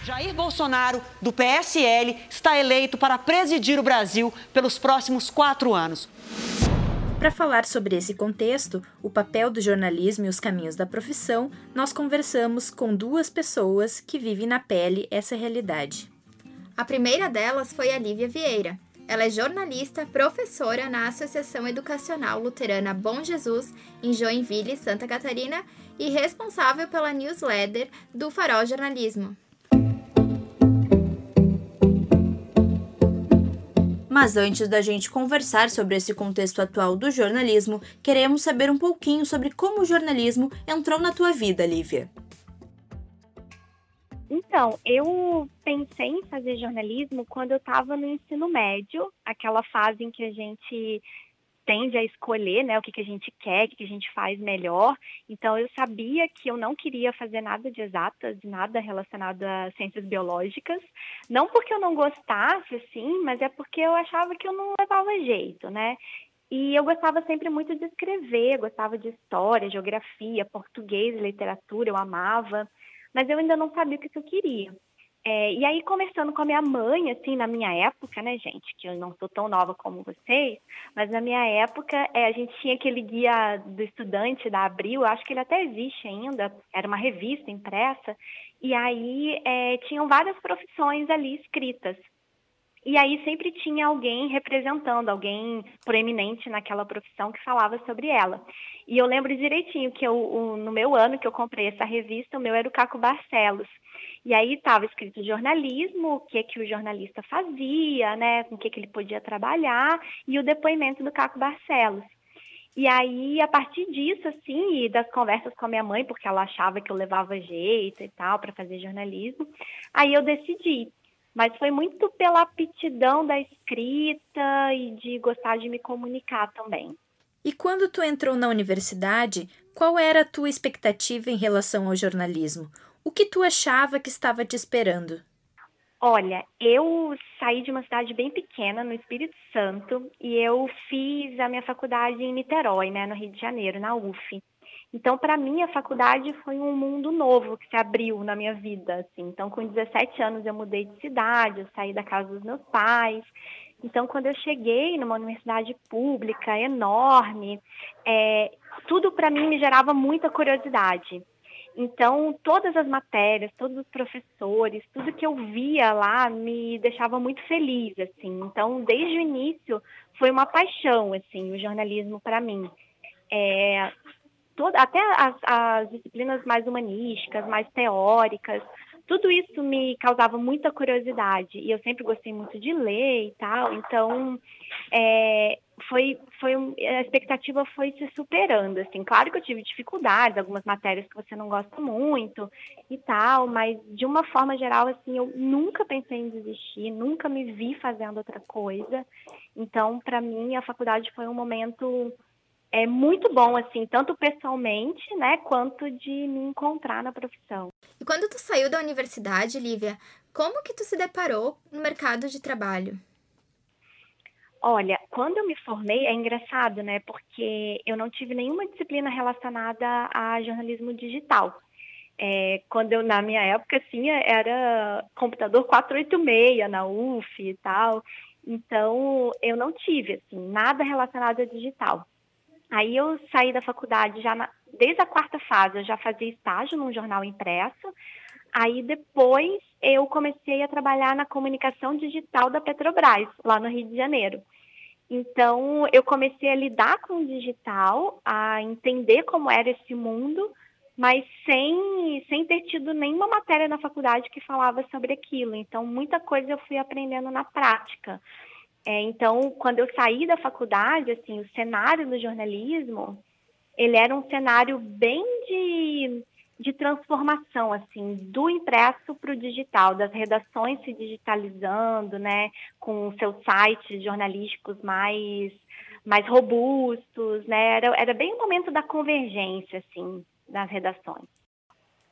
Jair Bolsonaro, do PSL, está eleito para presidir o Brasil pelos próximos quatro anos. Para falar sobre esse contexto, o papel do jornalismo e os caminhos da profissão, nós conversamos com duas pessoas que vivem na pele essa realidade. A primeira delas foi a Lívia Vieira. Ela é jornalista, professora na Associação Educacional Luterana Bom Jesus, em Joinville, Santa Catarina, e responsável pela newsletter do Farol Jornalismo. Mas antes da gente conversar sobre esse contexto atual do jornalismo, queremos saber um pouquinho sobre como o jornalismo entrou na tua vida, Lívia. Então, eu pensei em fazer jornalismo quando eu estava no ensino médio, aquela fase em que a gente tende a escolher né, o que, que a gente quer, o que, que a gente faz melhor. Então, eu sabia que eu não queria fazer nada de exatas, nada relacionado a ciências biológicas. Não porque eu não gostasse, assim, mas é porque eu achava que eu não levava jeito, né? E eu gostava sempre muito de escrever, gostava de história, geografia, português, literatura, eu amava. Mas eu ainda não sabia o que, que eu queria. É, e aí, conversando com a minha mãe, assim, na minha época, né, gente, que eu não sou tão nova como vocês, mas na minha época, é, a gente tinha aquele guia do estudante da Abril, acho que ele até existe ainda, era uma revista impressa, e aí é, tinham várias profissões ali escritas. E aí sempre tinha alguém representando, alguém proeminente naquela profissão que falava sobre ela. E eu lembro direitinho que eu, o, no meu ano que eu comprei essa revista, o meu era o Caco Barcelos. E aí estava escrito jornalismo, o que que o jornalista fazia, né, com o que que ele podia trabalhar, e o depoimento do Caco Barcelos. E aí, a partir disso, assim, e das conversas com a minha mãe, porque ela achava que eu levava jeito e tal para fazer jornalismo, aí eu decidi. Mas foi muito pela aptidão da escrita e de gostar de me comunicar também. E quando tu entrou na universidade, qual era a tua expectativa em relação ao jornalismo? O que tu achava que estava te esperando? Olha, eu saí de uma cidade bem pequena, no Espírito Santo, e eu fiz a minha faculdade em Niterói, né, no Rio de Janeiro, na UF. Então, para mim, a faculdade foi um mundo novo que se abriu na minha vida. Assim. Então, com 17 anos, eu mudei de cidade, eu saí da casa dos meus pais. Então, quando eu cheguei numa universidade pública enorme, é, tudo para mim me gerava muita curiosidade. Então, todas as matérias, todos os professores, tudo que eu via lá me deixava muito feliz, assim. Então, desde o início, foi uma paixão, assim, o jornalismo para mim. É, toda, até as, as disciplinas mais humanísticas, mais teóricas, tudo isso me causava muita curiosidade. E eu sempre gostei muito de ler e tal, então é, foi, foi a expectativa foi se superando, assim, claro que eu tive dificuldades, algumas matérias que você não gosta muito e tal, mas de uma forma geral, assim, eu nunca pensei em desistir, nunca me vi fazendo outra coisa, então para mim a faculdade foi um momento é muito bom, assim, tanto pessoalmente, né, quanto de me encontrar na profissão. E quando tu saiu da universidade, Lívia, como que tu se deparou no mercado de trabalho? Olha, quando eu me formei, é engraçado, né, porque eu não tive nenhuma disciplina relacionada a jornalismo digital. É, quando eu, na minha época, assim, era computador 486 na UF e tal. Então, eu não tive, assim, nada relacionado a digital. Aí eu saí da faculdade já na, desde a quarta fase, eu já fazia estágio num jornal impresso. Aí depois eu comecei a trabalhar na comunicação digital da Petrobras, lá no Rio de Janeiro. Então, eu comecei a lidar com o digital, a entender como era esse mundo, mas sem, sem ter tido nenhuma matéria na faculdade que falava sobre aquilo. Então, muita coisa eu fui aprendendo na prática. É, então, quando eu saí da faculdade, assim, o cenário do jornalismo, ele era um cenário bem de, de transformação, assim, do impresso para o digital, das redações se digitalizando, né, com seus sites jornalísticos mais mais robustos, né? Era, era bem o momento da convergência, assim, das redações.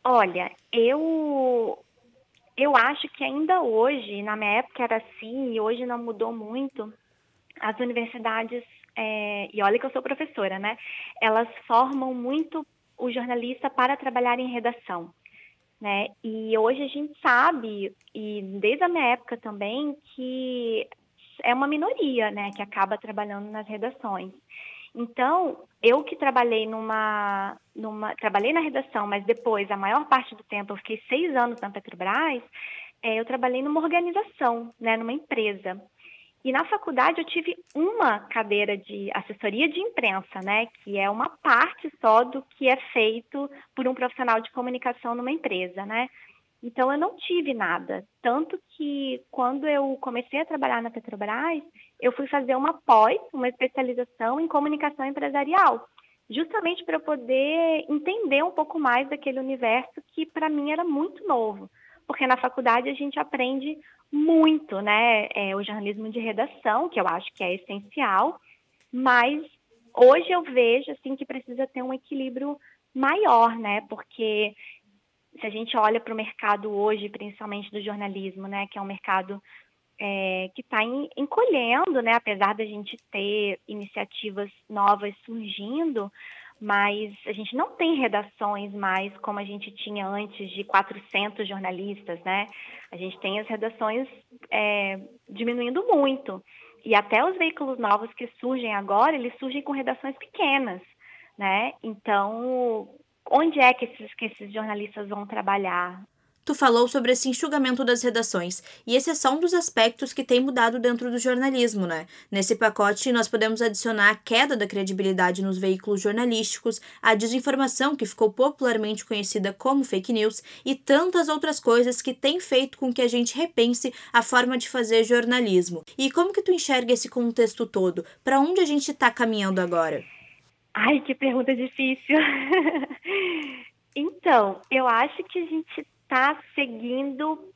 Olha, eu eu acho que ainda hoje, na minha época era assim, e hoje não mudou muito, as universidades, é, e olha que eu sou professora, né? Elas formam muito o jornalista para trabalhar em redação. Né? E hoje a gente sabe, e desde a minha época também, que é uma minoria né, que acaba trabalhando nas redações. Então, eu que trabalhei numa, numa. Trabalhei na redação, mas depois, a maior parte do tempo, eu fiquei seis anos na Petrobras, é, eu trabalhei numa organização, né, numa empresa. E na faculdade eu tive uma cadeira de assessoria de imprensa, né, que é uma parte só do que é feito por um profissional de comunicação numa empresa, né? Então eu não tive nada, tanto que quando eu comecei a trabalhar na Petrobras, eu fui fazer uma pós, uma especialização em comunicação empresarial, justamente para poder entender um pouco mais daquele universo que para mim era muito novo, porque na faculdade a gente aprende muito, né, é, o jornalismo de redação, que eu acho que é essencial, mas hoje eu vejo assim que precisa ter um equilíbrio maior, né, porque se a gente olha para o mercado hoje, principalmente do jornalismo, né, que é um mercado é, que está encolhendo, né, apesar da gente ter iniciativas novas surgindo, mas a gente não tem redações mais como a gente tinha antes de 400 jornalistas, né? A gente tem as redações é, diminuindo muito. E até os veículos novos que surgem agora, eles surgem com redações pequenas, né? Então, onde é que esses, que esses jornalistas vão trabalhar? Tu falou sobre esse enxugamento das redações, e esse é só um dos aspectos que tem mudado dentro do jornalismo, né? Nesse pacote, nós podemos adicionar a queda da credibilidade nos veículos jornalísticos, a desinformação, que ficou popularmente conhecida como fake news, e tantas outras coisas que têm feito com que a gente repense a forma de fazer jornalismo. E como que tu enxerga esse contexto todo? Para onde a gente está caminhando agora? Ai, que pergunta difícil. então, eu acho que a gente está seguindo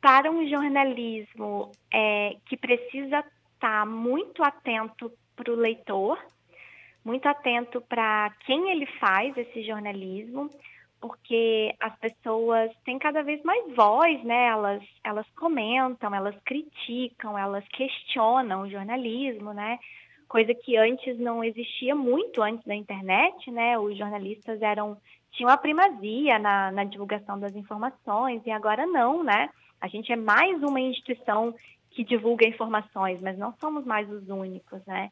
para um jornalismo é, que precisa estar tá muito atento para o leitor, muito atento para quem ele faz esse jornalismo, porque as pessoas têm cada vez mais voz, né? Elas, elas comentam, elas criticam, elas questionam o jornalismo, né? Coisa que antes não existia muito antes da internet, né? Os jornalistas eram tinham a primazia na, na divulgação das informações e agora não, né? A gente é mais uma instituição que divulga informações, mas não somos mais os únicos, né?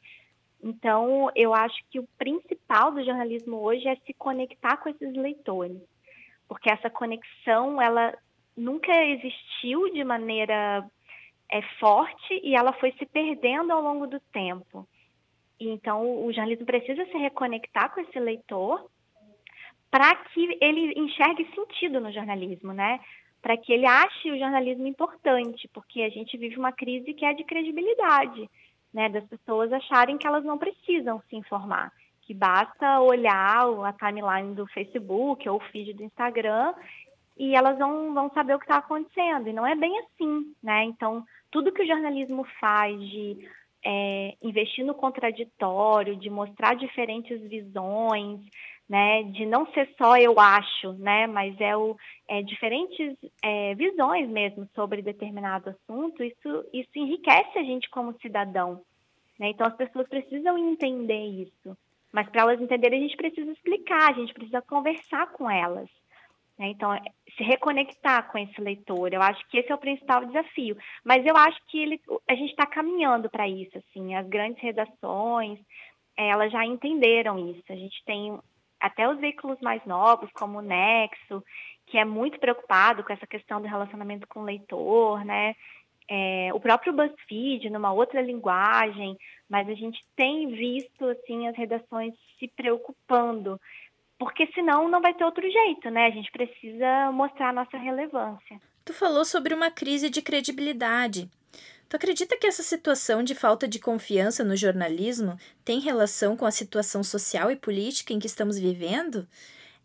Então, eu acho que o principal do jornalismo hoje é se conectar com esses leitores, porque essa conexão, ela nunca existiu de maneira é, forte e ela foi se perdendo ao longo do tempo. Então, o jornalismo precisa se reconectar com esse leitor para que ele enxergue sentido no jornalismo, né? Para que ele ache o jornalismo importante, porque a gente vive uma crise que é de credibilidade, né? Das pessoas acharem que elas não precisam se informar, que basta olhar a timeline do Facebook ou o feed do Instagram e elas vão, vão saber o que está acontecendo. E não é bem assim, né? Então, tudo que o jornalismo faz de é, investir no contraditório, de mostrar diferentes visões, né, de não ser só eu acho, né, mas é, o, é diferentes é, visões mesmo sobre determinado assunto, isso, isso enriquece a gente como cidadão. Né? Então as pessoas precisam entender isso. Mas para elas entenderem, a gente precisa explicar, a gente precisa conversar com elas. Né? Então, é se reconectar com esse leitor, eu acho que esse é o principal desafio. Mas eu acho que ele, a gente está caminhando para isso, assim, as grandes redações, elas já entenderam isso. A gente tem até os veículos mais novos, como o Nexo, que é muito preocupado com essa questão do relacionamento com o leitor, né? É, o próprio BuzzFeed, numa outra linguagem, mas a gente tem visto, assim, as redações se preocupando porque senão não vai ter outro jeito, né? A gente precisa mostrar a nossa relevância. Tu falou sobre uma crise de credibilidade. Tu acredita que essa situação de falta de confiança no jornalismo tem relação com a situação social e política em que estamos vivendo?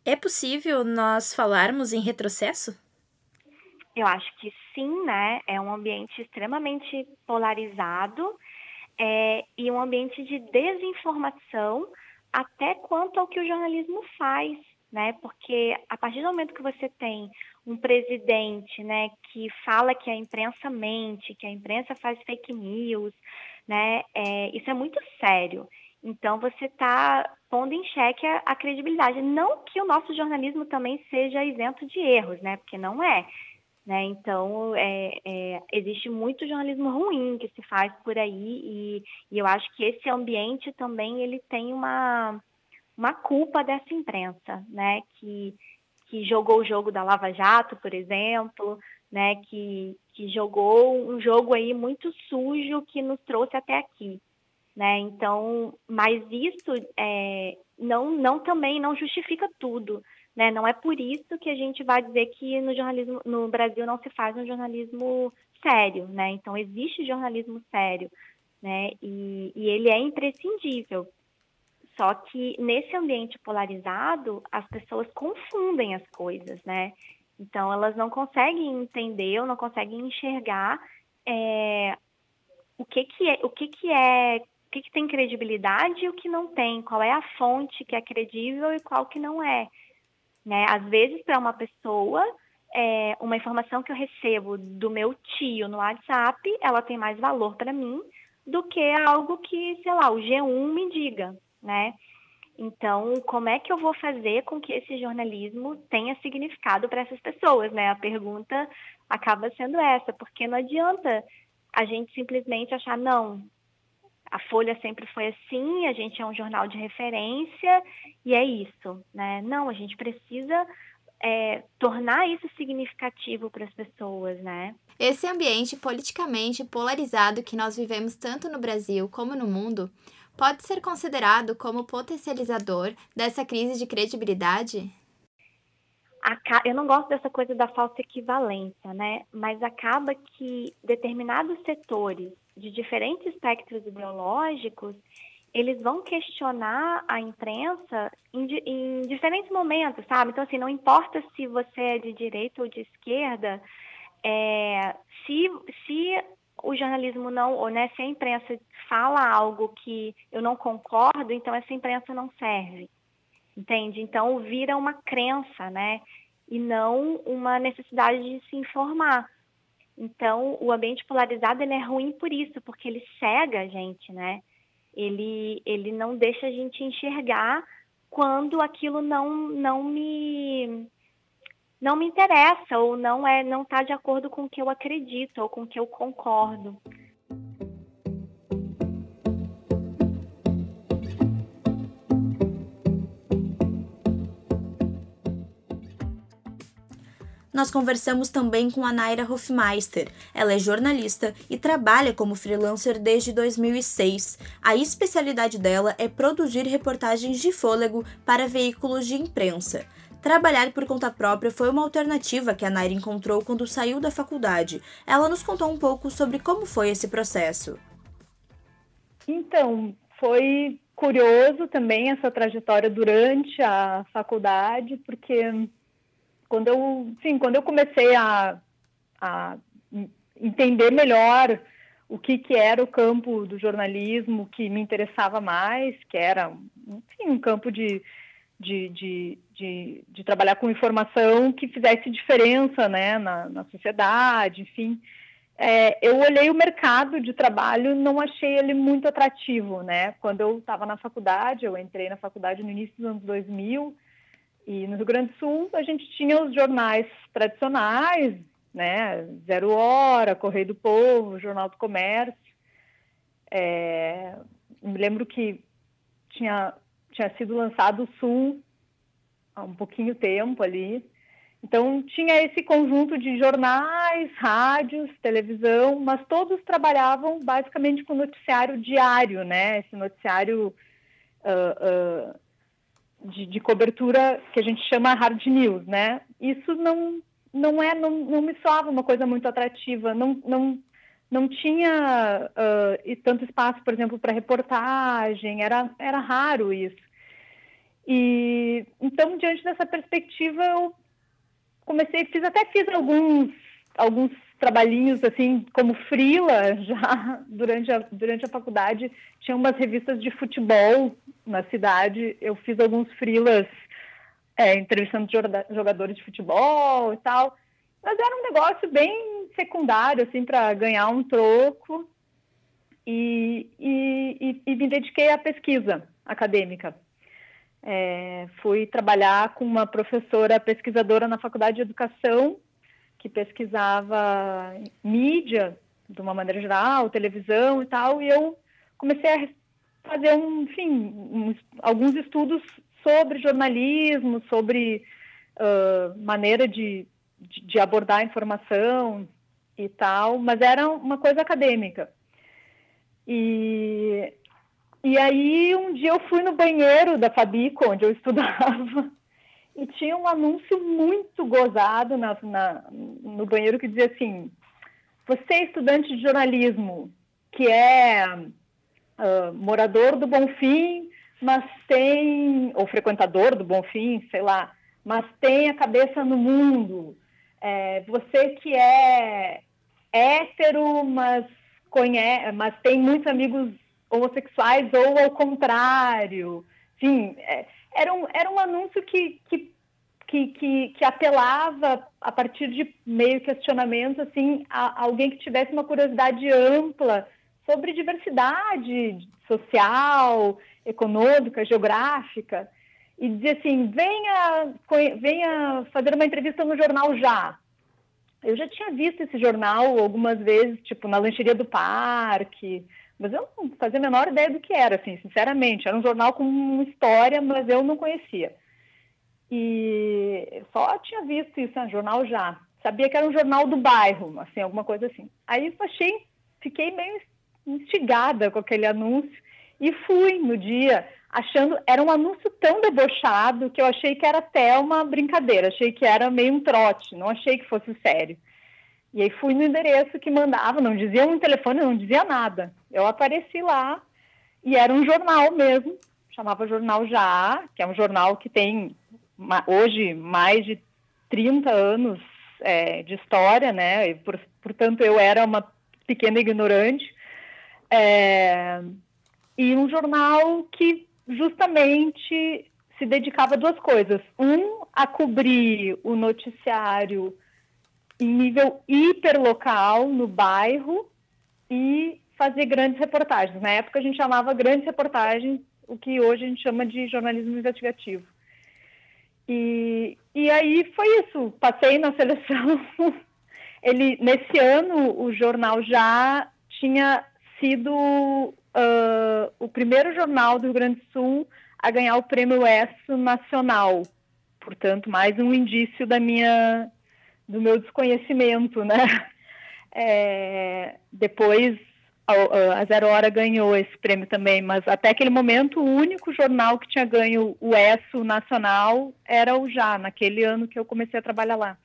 É possível nós falarmos em retrocesso? Eu acho que sim, né? É um ambiente extremamente polarizado é, e um ambiente de desinformação até quanto ao que o jornalismo faz, né? Porque a partir do momento que você tem um presidente, né, que fala que a imprensa mente, que a imprensa faz fake news, né? É, isso é muito sério. Então você está pondo em xeque a, a, credibilidade. Não que o nosso jornalismo também seja isento de erros, né? Porque não é. Né? Então, é, é, existe muito jornalismo ruim que se faz por aí e, e, eu acho que esse ambiente também ele tem uma, uma culpa dessa imprensa, né? que, que jogou o jogo da Lava Jato, por exemplo, né? que, que jogou um jogo aí muito sujo que nos trouxe até aqui. Né? Então, mas isso é, não, não também não justifica tudo. Né? Não é por isso que a gente vai dizer que no jornalismo no Brasil não se faz um jornalismo sério, né? Então existe jornalismo sério, né? E, e ele é imprescindível. Só que nesse ambiente polarizado as pessoas confundem as coisas, né? Então elas não conseguem entender ou não conseguem enxergar é, o que que é o que que é o que, que tem credibilidade e o que não tem, qual é a fonte que é credível e qual que não é. Né? Às vezes, para uma pessoa, é, uma informação que eu recebo do meu tio no WhatsApp, ela tem mais valor para mim do que algo que, sei lá, o G1 me diga, né? Então, como é que eu vou fazer com que esse jornalismo tenha significado para essas pessoas, né? A pergunta acaba sendo essa, porque não adianta a gente simplesmente achar, não, a Folha sempre foi assim, a gente é um jornal de referência e é isso, né? Não, a gente precisa é, tornar isso significativo para as pessoas, né? Esse ambiente politicamente polarizado que nós vivemos tanto no Brasil como no mundo pode ser considerado como potencializador dessa crise de credibilidade? Eu não gosto dessa coisa da falsa equivalência, né? Mas acaba que determinados setores de diferentes espectros ideológicos, eles vão questionar a imprensa em, em, diferentes momentos, sabe? Então, assim, não importa se você é de direita ou de esquerda, é, se, se o jornalismo não, ou né, se a imprensa fala algo que eu não concordo, então essa imprensa não serve, entende? Então, vira uma crença, né? E não uma necessidade de se informar. Então, o ambiente polarizado ele é ruim por isso, porque ele cega a gente, né? Ele, ele não deixa a gente enxergar quando aquilo não, não me não me interessa ou não é não está de acordo com o que eu acredito ou com o que eu concordo. Nós conversamos também com a Naira Hofmeister. Ela é jornalista e trabalha como freelancer desde 2006. A especialidade dela é produzir reportagens de fôlego para veículos de imprensa. Trabalhar por conta própria foi uma alternativa que a Naira encontrou quando saiu da faculdade. Ela nos contou um pouco sobre como foi esse processo. Então, foi curioso também essa trajetória durante a faculdade, porque quando eu, sim, quando eu comecei a, a entender melhor o que, que era o campo do jornalismo que me interessava mais, que era enfim, um campo de, de, de, de, de trabalhar com informação que fizesse diferença né, na, na sociedade, enfim. É, eu olhei o mercado de trabalho, não achei ele muito atrativo, né? Quando eu estava na faculdade, eu entrei na faculdade no início dos anos 2000, E no Rio Grande do Sul a gente tinha os jornais tradicionais, né? Zero Hora, Correio do Povo, Jornal do Comércio. É, me lembro que tinha, tinha sido lançado o Sul há um pouquinho tempo ali. Então tinha esse conjunto de jornais, rádios, televisão, mas todos trabalhavam basicamente com noticiário diário, né? Esse noticiário uh, uh, de, de, cobertura que a gente chama hard news, né? Isso não não é não, não me soava uma coisa muito atrativa, não não não tinha uh, tanto espaço, por exemplo, para reportagem, era era raro isso. E então diante dessa perspectiva eu comecei, fiz até fiz alguns alguns trabalhinhos assim como frila já durante a, durante a faculdade. Tinha umas revistas de futebol na cidade. Eu fiz alguns frilas é, entrevistando jogadores de futebol e tal. Mas era um negócio bem secundário assim para ganhar um troco. E, e, e, e me dediquei à pesquisa acadêmica. É, fui trabalhar com uma professora pesquisadora na Faculdade de Educação, que pesquisava mídia, de uma maneira geral, televisão e tal, e eu comecei a fazer, um, enfim, um, alguns estudos sobre jornalismo, sobre uh, maneira de, de, abordar a informação e tal, mas era uma coisa acadêmica. E e aí um dia eu fui no banheiro da Fabico, onde eu estudava, e tinha um anúncio muito gozado na, na, no banheiro que dizia assim: você é estudante de jornalismo, que é uh, morador do Bonfim, mas tem, ou frequentador do Bonfim, sei lá, mas tem a cabeça no mundo. É, você que é hétero, mas conhece, mas tem muitos amigos homossexuais ou ao contrário. Enfim, é, era, um, era um anúncio que, que, que, que, que apelava a partir de meio questionamentos assim, a, a alguém que tivesse uma curiosidade ampla sobre diversidade social, econômica, geográfica, e dizia assim, venha, venha fazer uma entrevista no jornal já. Eu já tinha visto esse jornal algumas vezes, tipo, na lancheria do parque, mas eu não fazia a menor ideia do que era, assim, sinceramente. Era um jornal com história, mas eu não conhecia. E só tinha visto isso, um jornal já. Sabia que era um jornal do bairro, assim, alguma coisa assim. Aí achei, fiquei meio instigada com aquele anúncio e fui no dia achando, era um anúncio tão debochado que eu achei que era até uma brincadeira, achei que era meio um trote, não achei que fosse sério. E aí fui no endereço que mandava, não dizia um telefone, não dizia nada. Eu apareci lá e era um jornal mesmo, chamava Jornal Já, que é um jornal que tem hoje mais de 30 anos é, de história, né? E, por, portanto, eu era uma pequena ignorante. É, e um jornal que justamente se dedicava a duas coisas. Um, a cobrir o noticiário em nível hiperlocal no bairro e fazer grandes reportagens. Na época a gente chamava grandes reportagens, o que hoje a gente chama de jornalismo investigativo. E, e aí foi isso, passei na seleção. Ele, nesse ano, o jornal já tinha sido uh, o primeiro jornal do Rio Grande do Sul a ganhar o prêmio ESSO nacional. Portanto, mais um indício da minha do meu desconhecimento, né? É, depois a, Zero Hora ganhou esse prêmio também, mas até aquele momento o único jornal que tinha ganho o ESSO nacional era o Já, naquele ano que eu comecei a trabalhar lá.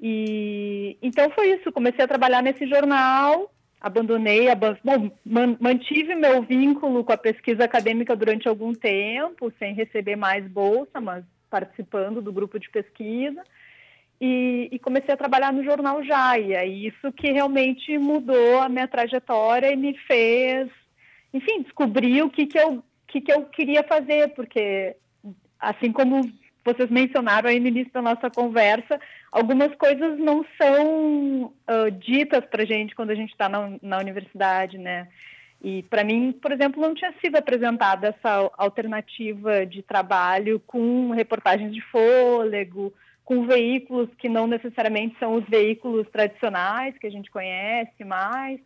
E então foi isso, comecei a trabalhar nesse jornal, abandonei, ab bom, man, mantive meu vínculo com a pesquisa acadêmica durante algum tempo, sem receber mais bolsa, mas participando do grupo de pesquisa e, e, comecei a trabalhar no jornal já. E isso que realmente mudou a minha trajetória e me fez, enfim, descobrir o que, que, eu, que, que eu queria fazer, porque assim como vocês mencionaram aí no início da nossa conversa, algumas coisas não são uh, ditas para gente quando a gente está na, na universidade, né? E para mim, por exemplo, não tinha sido apresentada essa alternativa de trabalho com reportagens de fôlego, com veículos que não necessariamente são os veículos tradicionais que a gente conhece mais.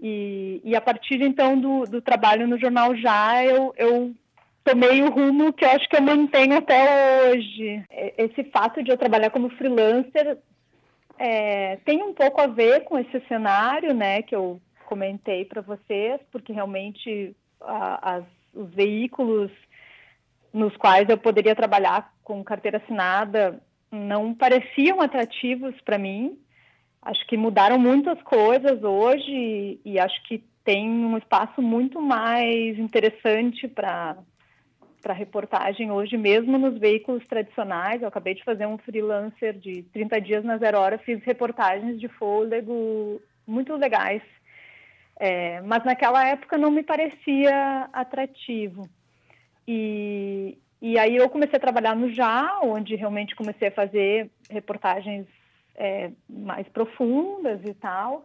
E, e a partir então do, do, trabalho no jornal Já, eu, eu tomei o rumo que eu acho que eu mantenho até hoje. Esse fato de eu trabalhar como freelancer é, tem um pouco a ver com esse cenário, né, que eu comentei para vocês, porque realmente a, as, os veículos nos quais eu poderia trabalhar com carteira assinada não pareciam atrativos para mim. Acho que mudaram muitas coisas hoje e, acho que tem um espaço muito mais interessante para para reportagem hoje, mesmo nos veículos tradicionais. Eu acabei de fazer um freelancer de 30 dias na Zero Hora, fiz reportagens de fôlego muito legais. É, mas naquela época não me parecia atrativo. E, e aí eu comecei a trabalhar no Já, onde realmente comecei a fazer reportagens é, mais profundas e tal.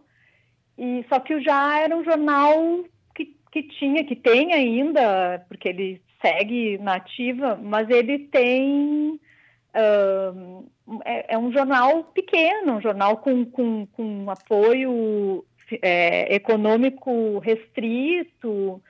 E só que o Já era um jornal que, que tinha, que tem ainda, porque ele segue na ativa, mas ele tem. Uh, é, é, um jornal pequeno, um jornal com, com, com apoio é, econômico restrito.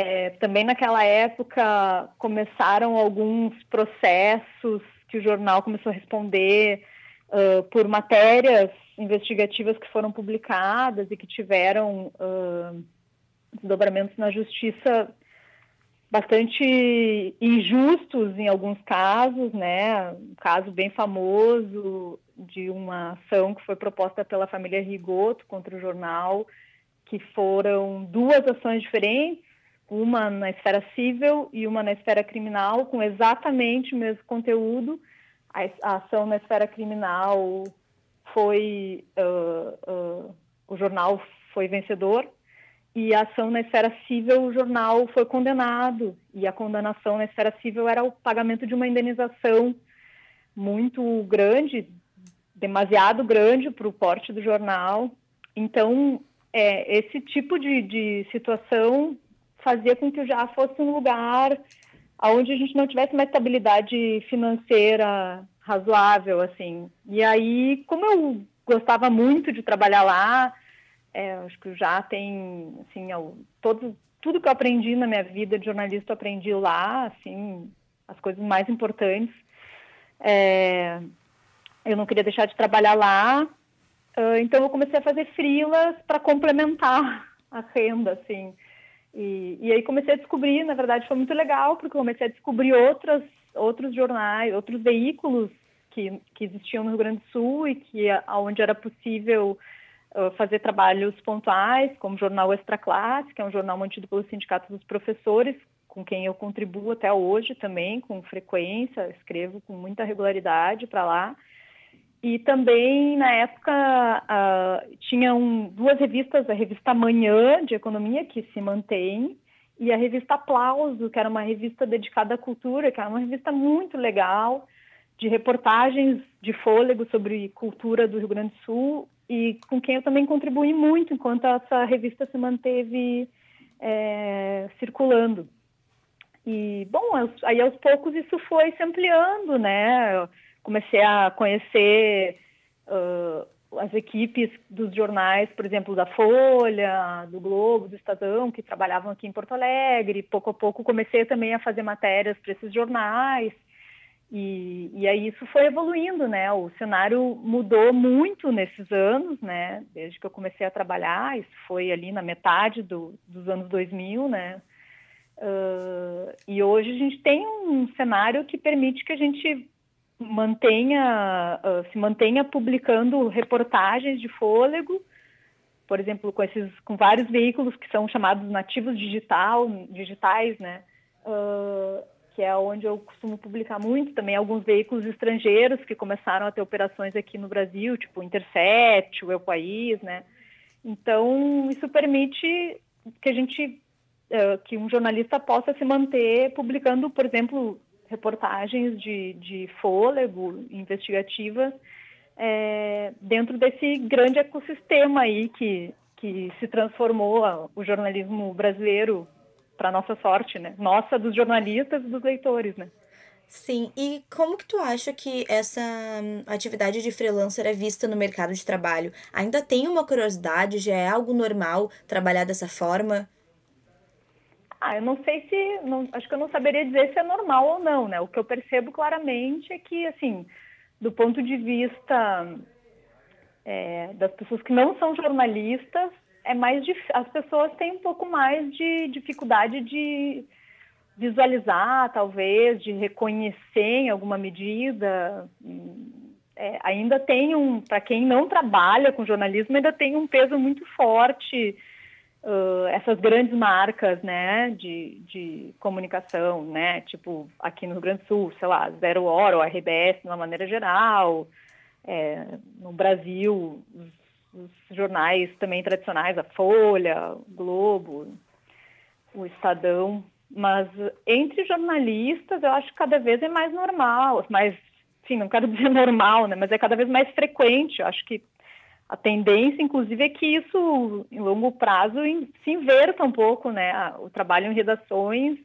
É, também naquela época começaram alguns processos que o jornal começou a responder uh, por matérias investigativas que foram publicadas e que tiveram uh, desdobramentos na justiça bastante injustos em alguns casos, né? Um caso bem famoso de uma ação que foi proposta pela família Rigoto contra o jornal, que foram duas ações diferentes, uma na esfera civil e uma na esfera criminal, com exatamente o mesmo conteúdo. A, a ação na esfera criminal foi uh, uh, o jornal foi vencedor e a ação na esfera civil, o jornal foi condenado, e a condenação na esfera civil era o pagamento de uma indenização muito grande, demasiado grande para o porte do jornal. Então, é, esse tipo de, de situação fazia com que o Já fosse um lugar onde a gente não tivesse uma estabilidade financeira razoável, assim. E aí, como eu gostava muito de trabalhar lá, é, acho que já tem, assim, eu, todo, tudo que eu aprendi na minha vida de jornalista eu aprendi lá, assim, as coisas mais importantes. É, eu não queria deixar de trabalhar lá, uh, então eu comecei a fazer frilas para complementar a renda, assim. E, e aí comecei a descobrir, na verdade foi muito legal, porque comecei a descobrir outras, outros jornais, outros veículos que, que existiam no Rio Grande do Sul e que onde era possível fazer trabalhos pontuais, como o Jornal Extra Classe, que é um jornal mantido pelo Sindicato dos Professores, com quem eu contribuo até hoje também, com frequência, escrevo com muita regularidade para lá. E também, na época, uh, tinham duas revistas, a revista Manhã, de Economia, que se mantém, e a revista Aplauso, que era uma revista dedicada à cultura, que era uma revista muito legal, de reportagens de fôlego sobre cultura do Rio Grande do Sul, e com quem eu também contribuí muito enquanto essa revista se manteve é, circulando. E, bom, aí aos poucos isso foi se ampliando, né? Comecei a conhecer uh, as equipes dos jornais, por exemplo, da Folha, do Globo, do Estadão, que trabalhavam aqui em Porto Alegre. Pouco a pouco comecei também a fazer matérias para esses jornais. E, e aí isso foi evoluindo, né? O cenário mudou muito nesses anos, né? Desde que eu comecei a trabalhar, isso foi ali na metade do, dos anos 2000, né? Uh, e hoje a gente tem um cenário que permite que a gente mantenha, uh, se mantenha publicando reportagens de fôlego, por exemplo, com esses, com vários veículos que são chamados nativos digital, digitais, né? Uh, que é onde eu costumo publicar muito, também alguns veículos estrangeiros que começaram a ter operações aqui no Brasil, tipo o Intercept, o El País, né? Então, isso permite que a gente, uh, que um jornalista possa se manter publicando, por exemplo, reportagens de, de fôlego, investigativas, é, dentro desse grande ecossistema aí que, que se transformou o jornalismo brasileiro para nossa sorte, né? Nossa, dos jornalistas e dos leitores, né? Sim, e como que tu acha que essa hum, atividade de freelancer é vista no mercado de trabalho? Ainda tem uma curiosidade? Já é algo normal trabalhar dessa forma? Ah, eu não sei se, não, acho que eu não saberia dizer se é normal ou não, né? O que eu percebo claramente é que, assim, do ponto de vista é, das pessoas que não são jornalistas, é mais as pessoas têm um pouco mais de dificuldade de visualizar, talvez, de reconhecer em alguma medida. É, ainda tem um, para quem não trabalha com jornalismo, ainda tem um peso muito forte uh, essas grandes marcas, né, de, de comunicação, né, tipo aqui no Rio Grande do Sul, sei lá, Zero Hora ou RBS de uma maneira geral, é, no Brasil, os, os jornais também tradicionais, a Folha, o Globo, o Estadão, mas entre jornalistas eu acho que cada vez é mais normal, mais, sim, não quero dizer normal, né, mas é cada vez mais frequente. Eu acho que a tendência, inclusive, é que isso, em longo prazo, se inverta um pouco, né? O trabalho em redações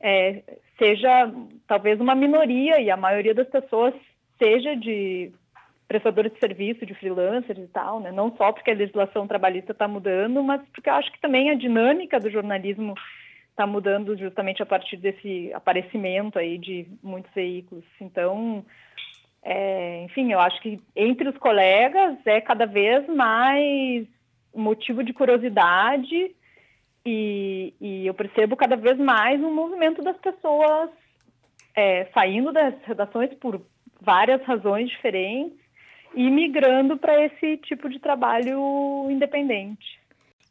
é, seja talvez uma minoria e a maioria das pessoas seja de prestadores de serviço, de freelancers e tal, né? Não só porque a legislação trabalhista está mudando, mas porque eu acho que também a dinâmica do jornalismo está mudando justamente a partir desse aparecimento aí de muitos veículos. Então, é, enfim, eu acho que entre os colegas é cada vez mais motivo de curiosidade e, e eu percebo cada vez mais um movimento das pessoas é, saindo das redações por várias razões diferentes e migrando para esse tipo de trabalho independente.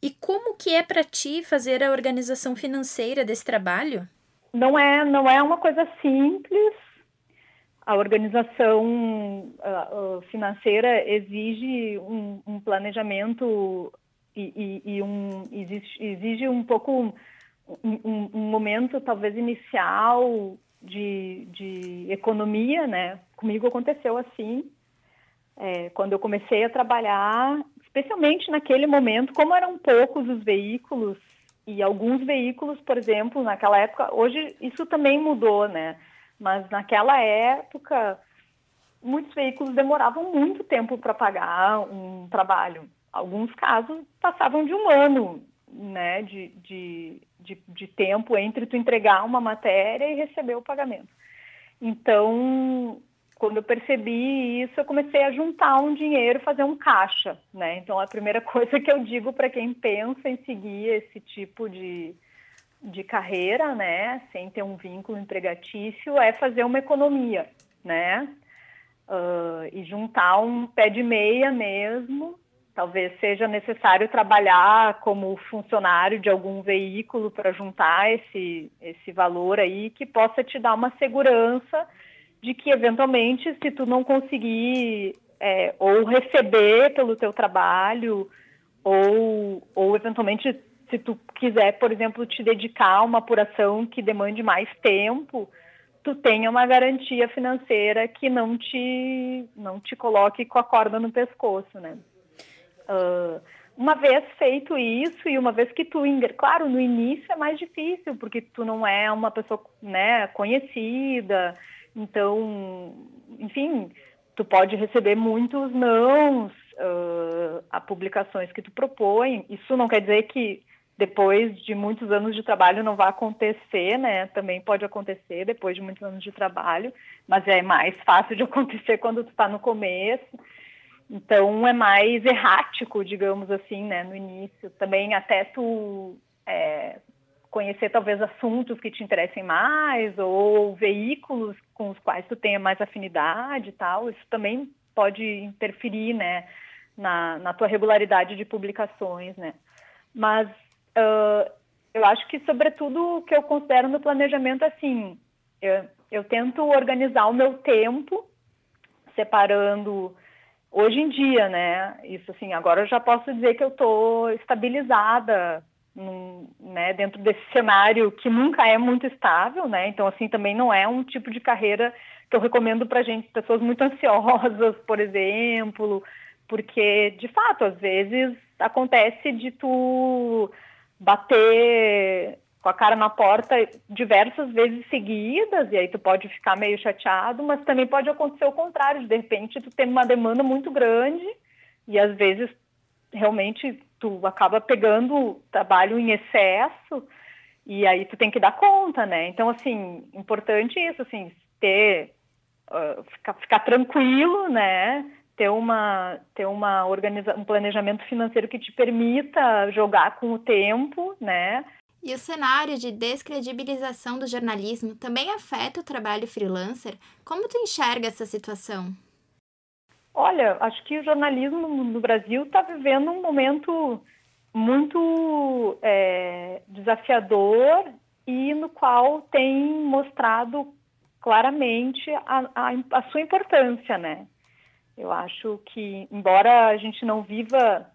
E como que é para ti fazer a organização financeira desse trabalho? Não é, não é uma coisa simples a organização financeira exige um, um planejamento e, e, e um, exige, exige, um pouco um, um, momento talvez inicial de, de economia, né? Comigo aconteceu assim, é, quando eu comecei a trabalhar, especialmente naquele momento, como eram poucos os veículos e alguns veículos, por exemplo, naquela época, hoje isso também mudou, né? Mas naquela época, muitos veículos demoravam muito tempo para pagar um trabalho. Alguns casos passavam de um ano né, de, de, de, de tempo entre tu entregar uma matéria e receber o pagamento. Então, quando eu percebi isso, eu comecei a juntar um dinheiro, fazer um caixa, né? Então, a primeira coisa que eu digo para quem pensa em seguir esse tipo de, de carreira, né, sem ter um vínculo empregatício, é fazer uma economia, né, uh, e juntar um pé de meia mesmo. Talvez seja necessário trabalhar como funcionário de algum veículo para juntar esse, esse valor aí que possa te dar uma segurança de que eventualmente, se tu não conseguir é, ou receber pelo teu trabalho ou, ou eventualmente se tu quiser, por exemplo, te dedicar a uma apuração que demande mais tempo, tu tenha uma garantia financeira que não te não te coloque com a corda no pescoço, né? Uh, uma vez feito isso e uma vez que tu, claro, no início é mais difícil porque tu não é uma pessoa, né, conhecida, então, enfim, tu pode receber muitos nãos uh, a publicações que tu propõe. Isso não quer dizer que depois de muitos anos de trabalho não vai acontecer, né? Também pode acontecer depois de muitos anos de trabalho, mas é mais fácil de acontecer quando tu está no começo. Então é mais errático, digamos assim, né? No início também até tu é, conhecer talvez assuntos que te interessem mais ou veículos com os quais tu tenha mais afinidade e tal. Isso também pode interferir, né? Na, na tua regularidade de publicações, né? Mas Uh, eu acho que, sobretudo, o que eu considero no planejamento, assim, eu, eu tento organizar o meu tempo, separando hoje em dia, né? Isso assim, agora eu já posso dizer que eu estou estabilizada num, né, dentro desse cenário que nunca é muito estável, né? Então, assim, também não é um tipo de carreira que eu recomendo para gente, pessoas muito ansiosas, por exemplo, porque de fato às vezes acontece de tu bater com a cara na porta diversas vezes seguidas, e aí tu pode ficar meio chateado, mas também pode acontecer o contrário, de repente tu tem uma demanda muito grande e às vezes realmente tu acaba pegando trabalho em excesso e aí tu tem que dar conta, né? Então, assim, importante isso, assim, ter, uh, ficar, ficar tranquilo, né? Ter uma, ter uma organiza um planejamento financeiro que te permita jogar com o tempo, né? E o cenário de descredibilização do jornalismo também afeta o trabalho freelancer? Como tu enxerga essa situação? Olha, acho que o jornalismo no Brasil está vivendo um momento muito é, desafiador e no qual tem mostrado claramente a, a, a, sua importância, né? Eu acho que, embora a gente não viva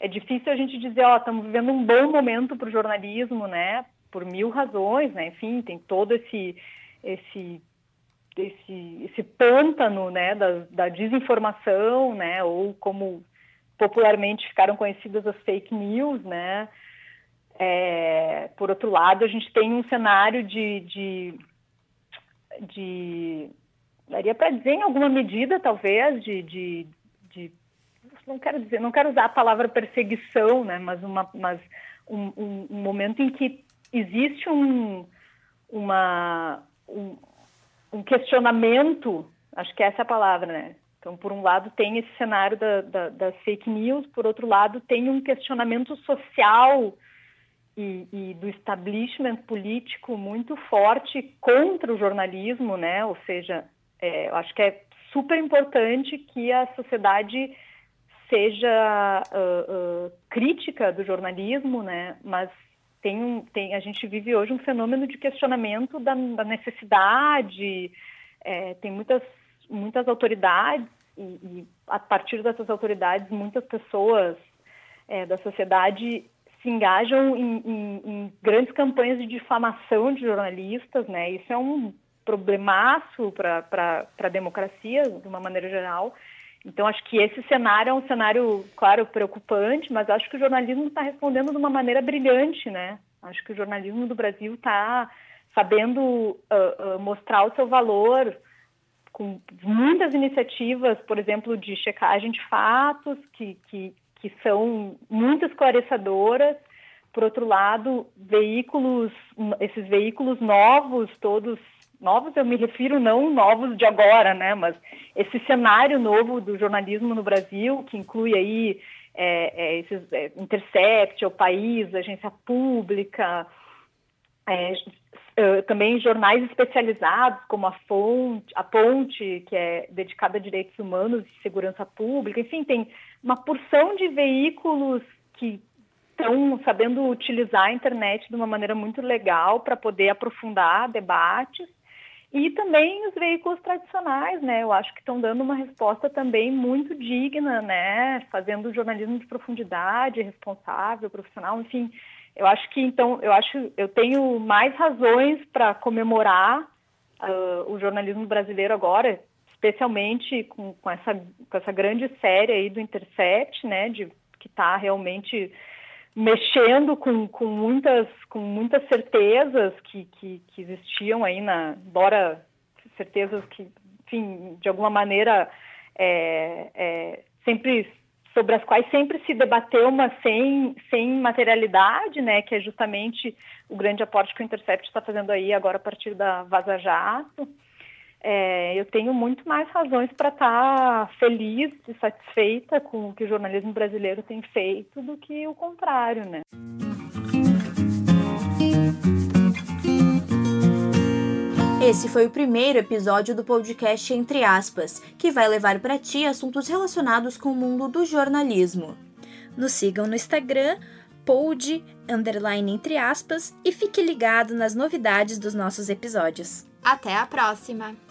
é difícil a gente dizer, ó, estamos vivendo um bom momento para o jornalismo, né? Por mil razões, né? Enfim, tem todo esse esse esse, esse pântano, né, da, da desinformação, né, ou como popularmente ficaram conhecidas as fake news, né? É, por outro lado, a gente tem um cenário de, de, de daria para dizer em alguma medida, talvez, de, de, de não quero dizer, não quero usar a palavra perseguição, né, mas, uma, mas um, um, um momento em que existe um, uma, um, um, questionamento, acho que essa é a palavra, né? Então, por um lado, tem esse cenário da, da, das fake news, por outro lado, tem um questionamento social e, e, do establishment político muito forte contra o jornalismo, né? Ou seja, é, eu acho que é super importante que a sociedade seja uh, uh, crítica do jornalismo, né? Mas tem, um, tem, a gente vive hoje um fenômeno de questionamento da, da necessidade. É, tem muitas, muitas autoridades e, e, a partir dessas autoridades, muitas pessoas é, da sociedade se engajam em, em, em, grandes campanhas de difamação de jornalistas, né? Isso é um problemaço para a democracia, de uma maneira geral. Então, acho que esse cenário é um cenário, claro, preocupante, mas acho que o jornalismo está respondendo de uma maneira brilhante, né? Acho que o jornalismo do Brasil está sabendo uh, uh, mostrar o seu valor com muitas iniciativas, por exemplo, de checagem de fatos, que, que, que são muito esclarecedoras. Por outro lado, veículos, esses veículos novos, todos novos eu me refiro não novos de agora, né, mas esse cenário novo do jornalismo no Brasil, que inclui aí é, é, esses é, Intercept, o País, Agência Pública, é, é, também jornais especializados como a Fonte, a Ponte, que é dedicada a direitos humanos e segurança pública, enfim, tem uma porção de veículos que estão sabendo utilizar a internet de uma maneira muito legal para poder aprofundar debates e também os veículos tradicionais, né? Eu acho que estão dando uma resposta também muito digna, né? Fazendo jornalismo de profundidade, responsável, profissional, enfim. Eu acho que então, eu acho, eu tenho mais razões para comemorar uh, o jornalismo brasileiro agora, especialmente com, com, essa, com essa grande série aí do Intercept, né? De que está realmente mexendo com, com, muitas, com muitas certezas que, que, que existiam aí, na, embora certezas que, enfim, de alguma maneira, é, é, sempre sobre as quais sempre se debateu, mas sem, sem materialidade, né, que é justamente o grande aporte que o Intercept está fazendo aí agora a partir da Vaza Jato é, eu tenho muito mais razões para estar tá feliz e satisfeita com o que o jornalismo brasileiro tem feito do que o contrário, né? Esse foi o primeiro episódio do podcast Entre Aspas, que vai levar para ti assuntos relacionados com o mundo do jornalismo. Nos sigam no Instagram, pod, underline entre aspas, e fique ligado nas novidades dos nossos episódios. Até a próxima!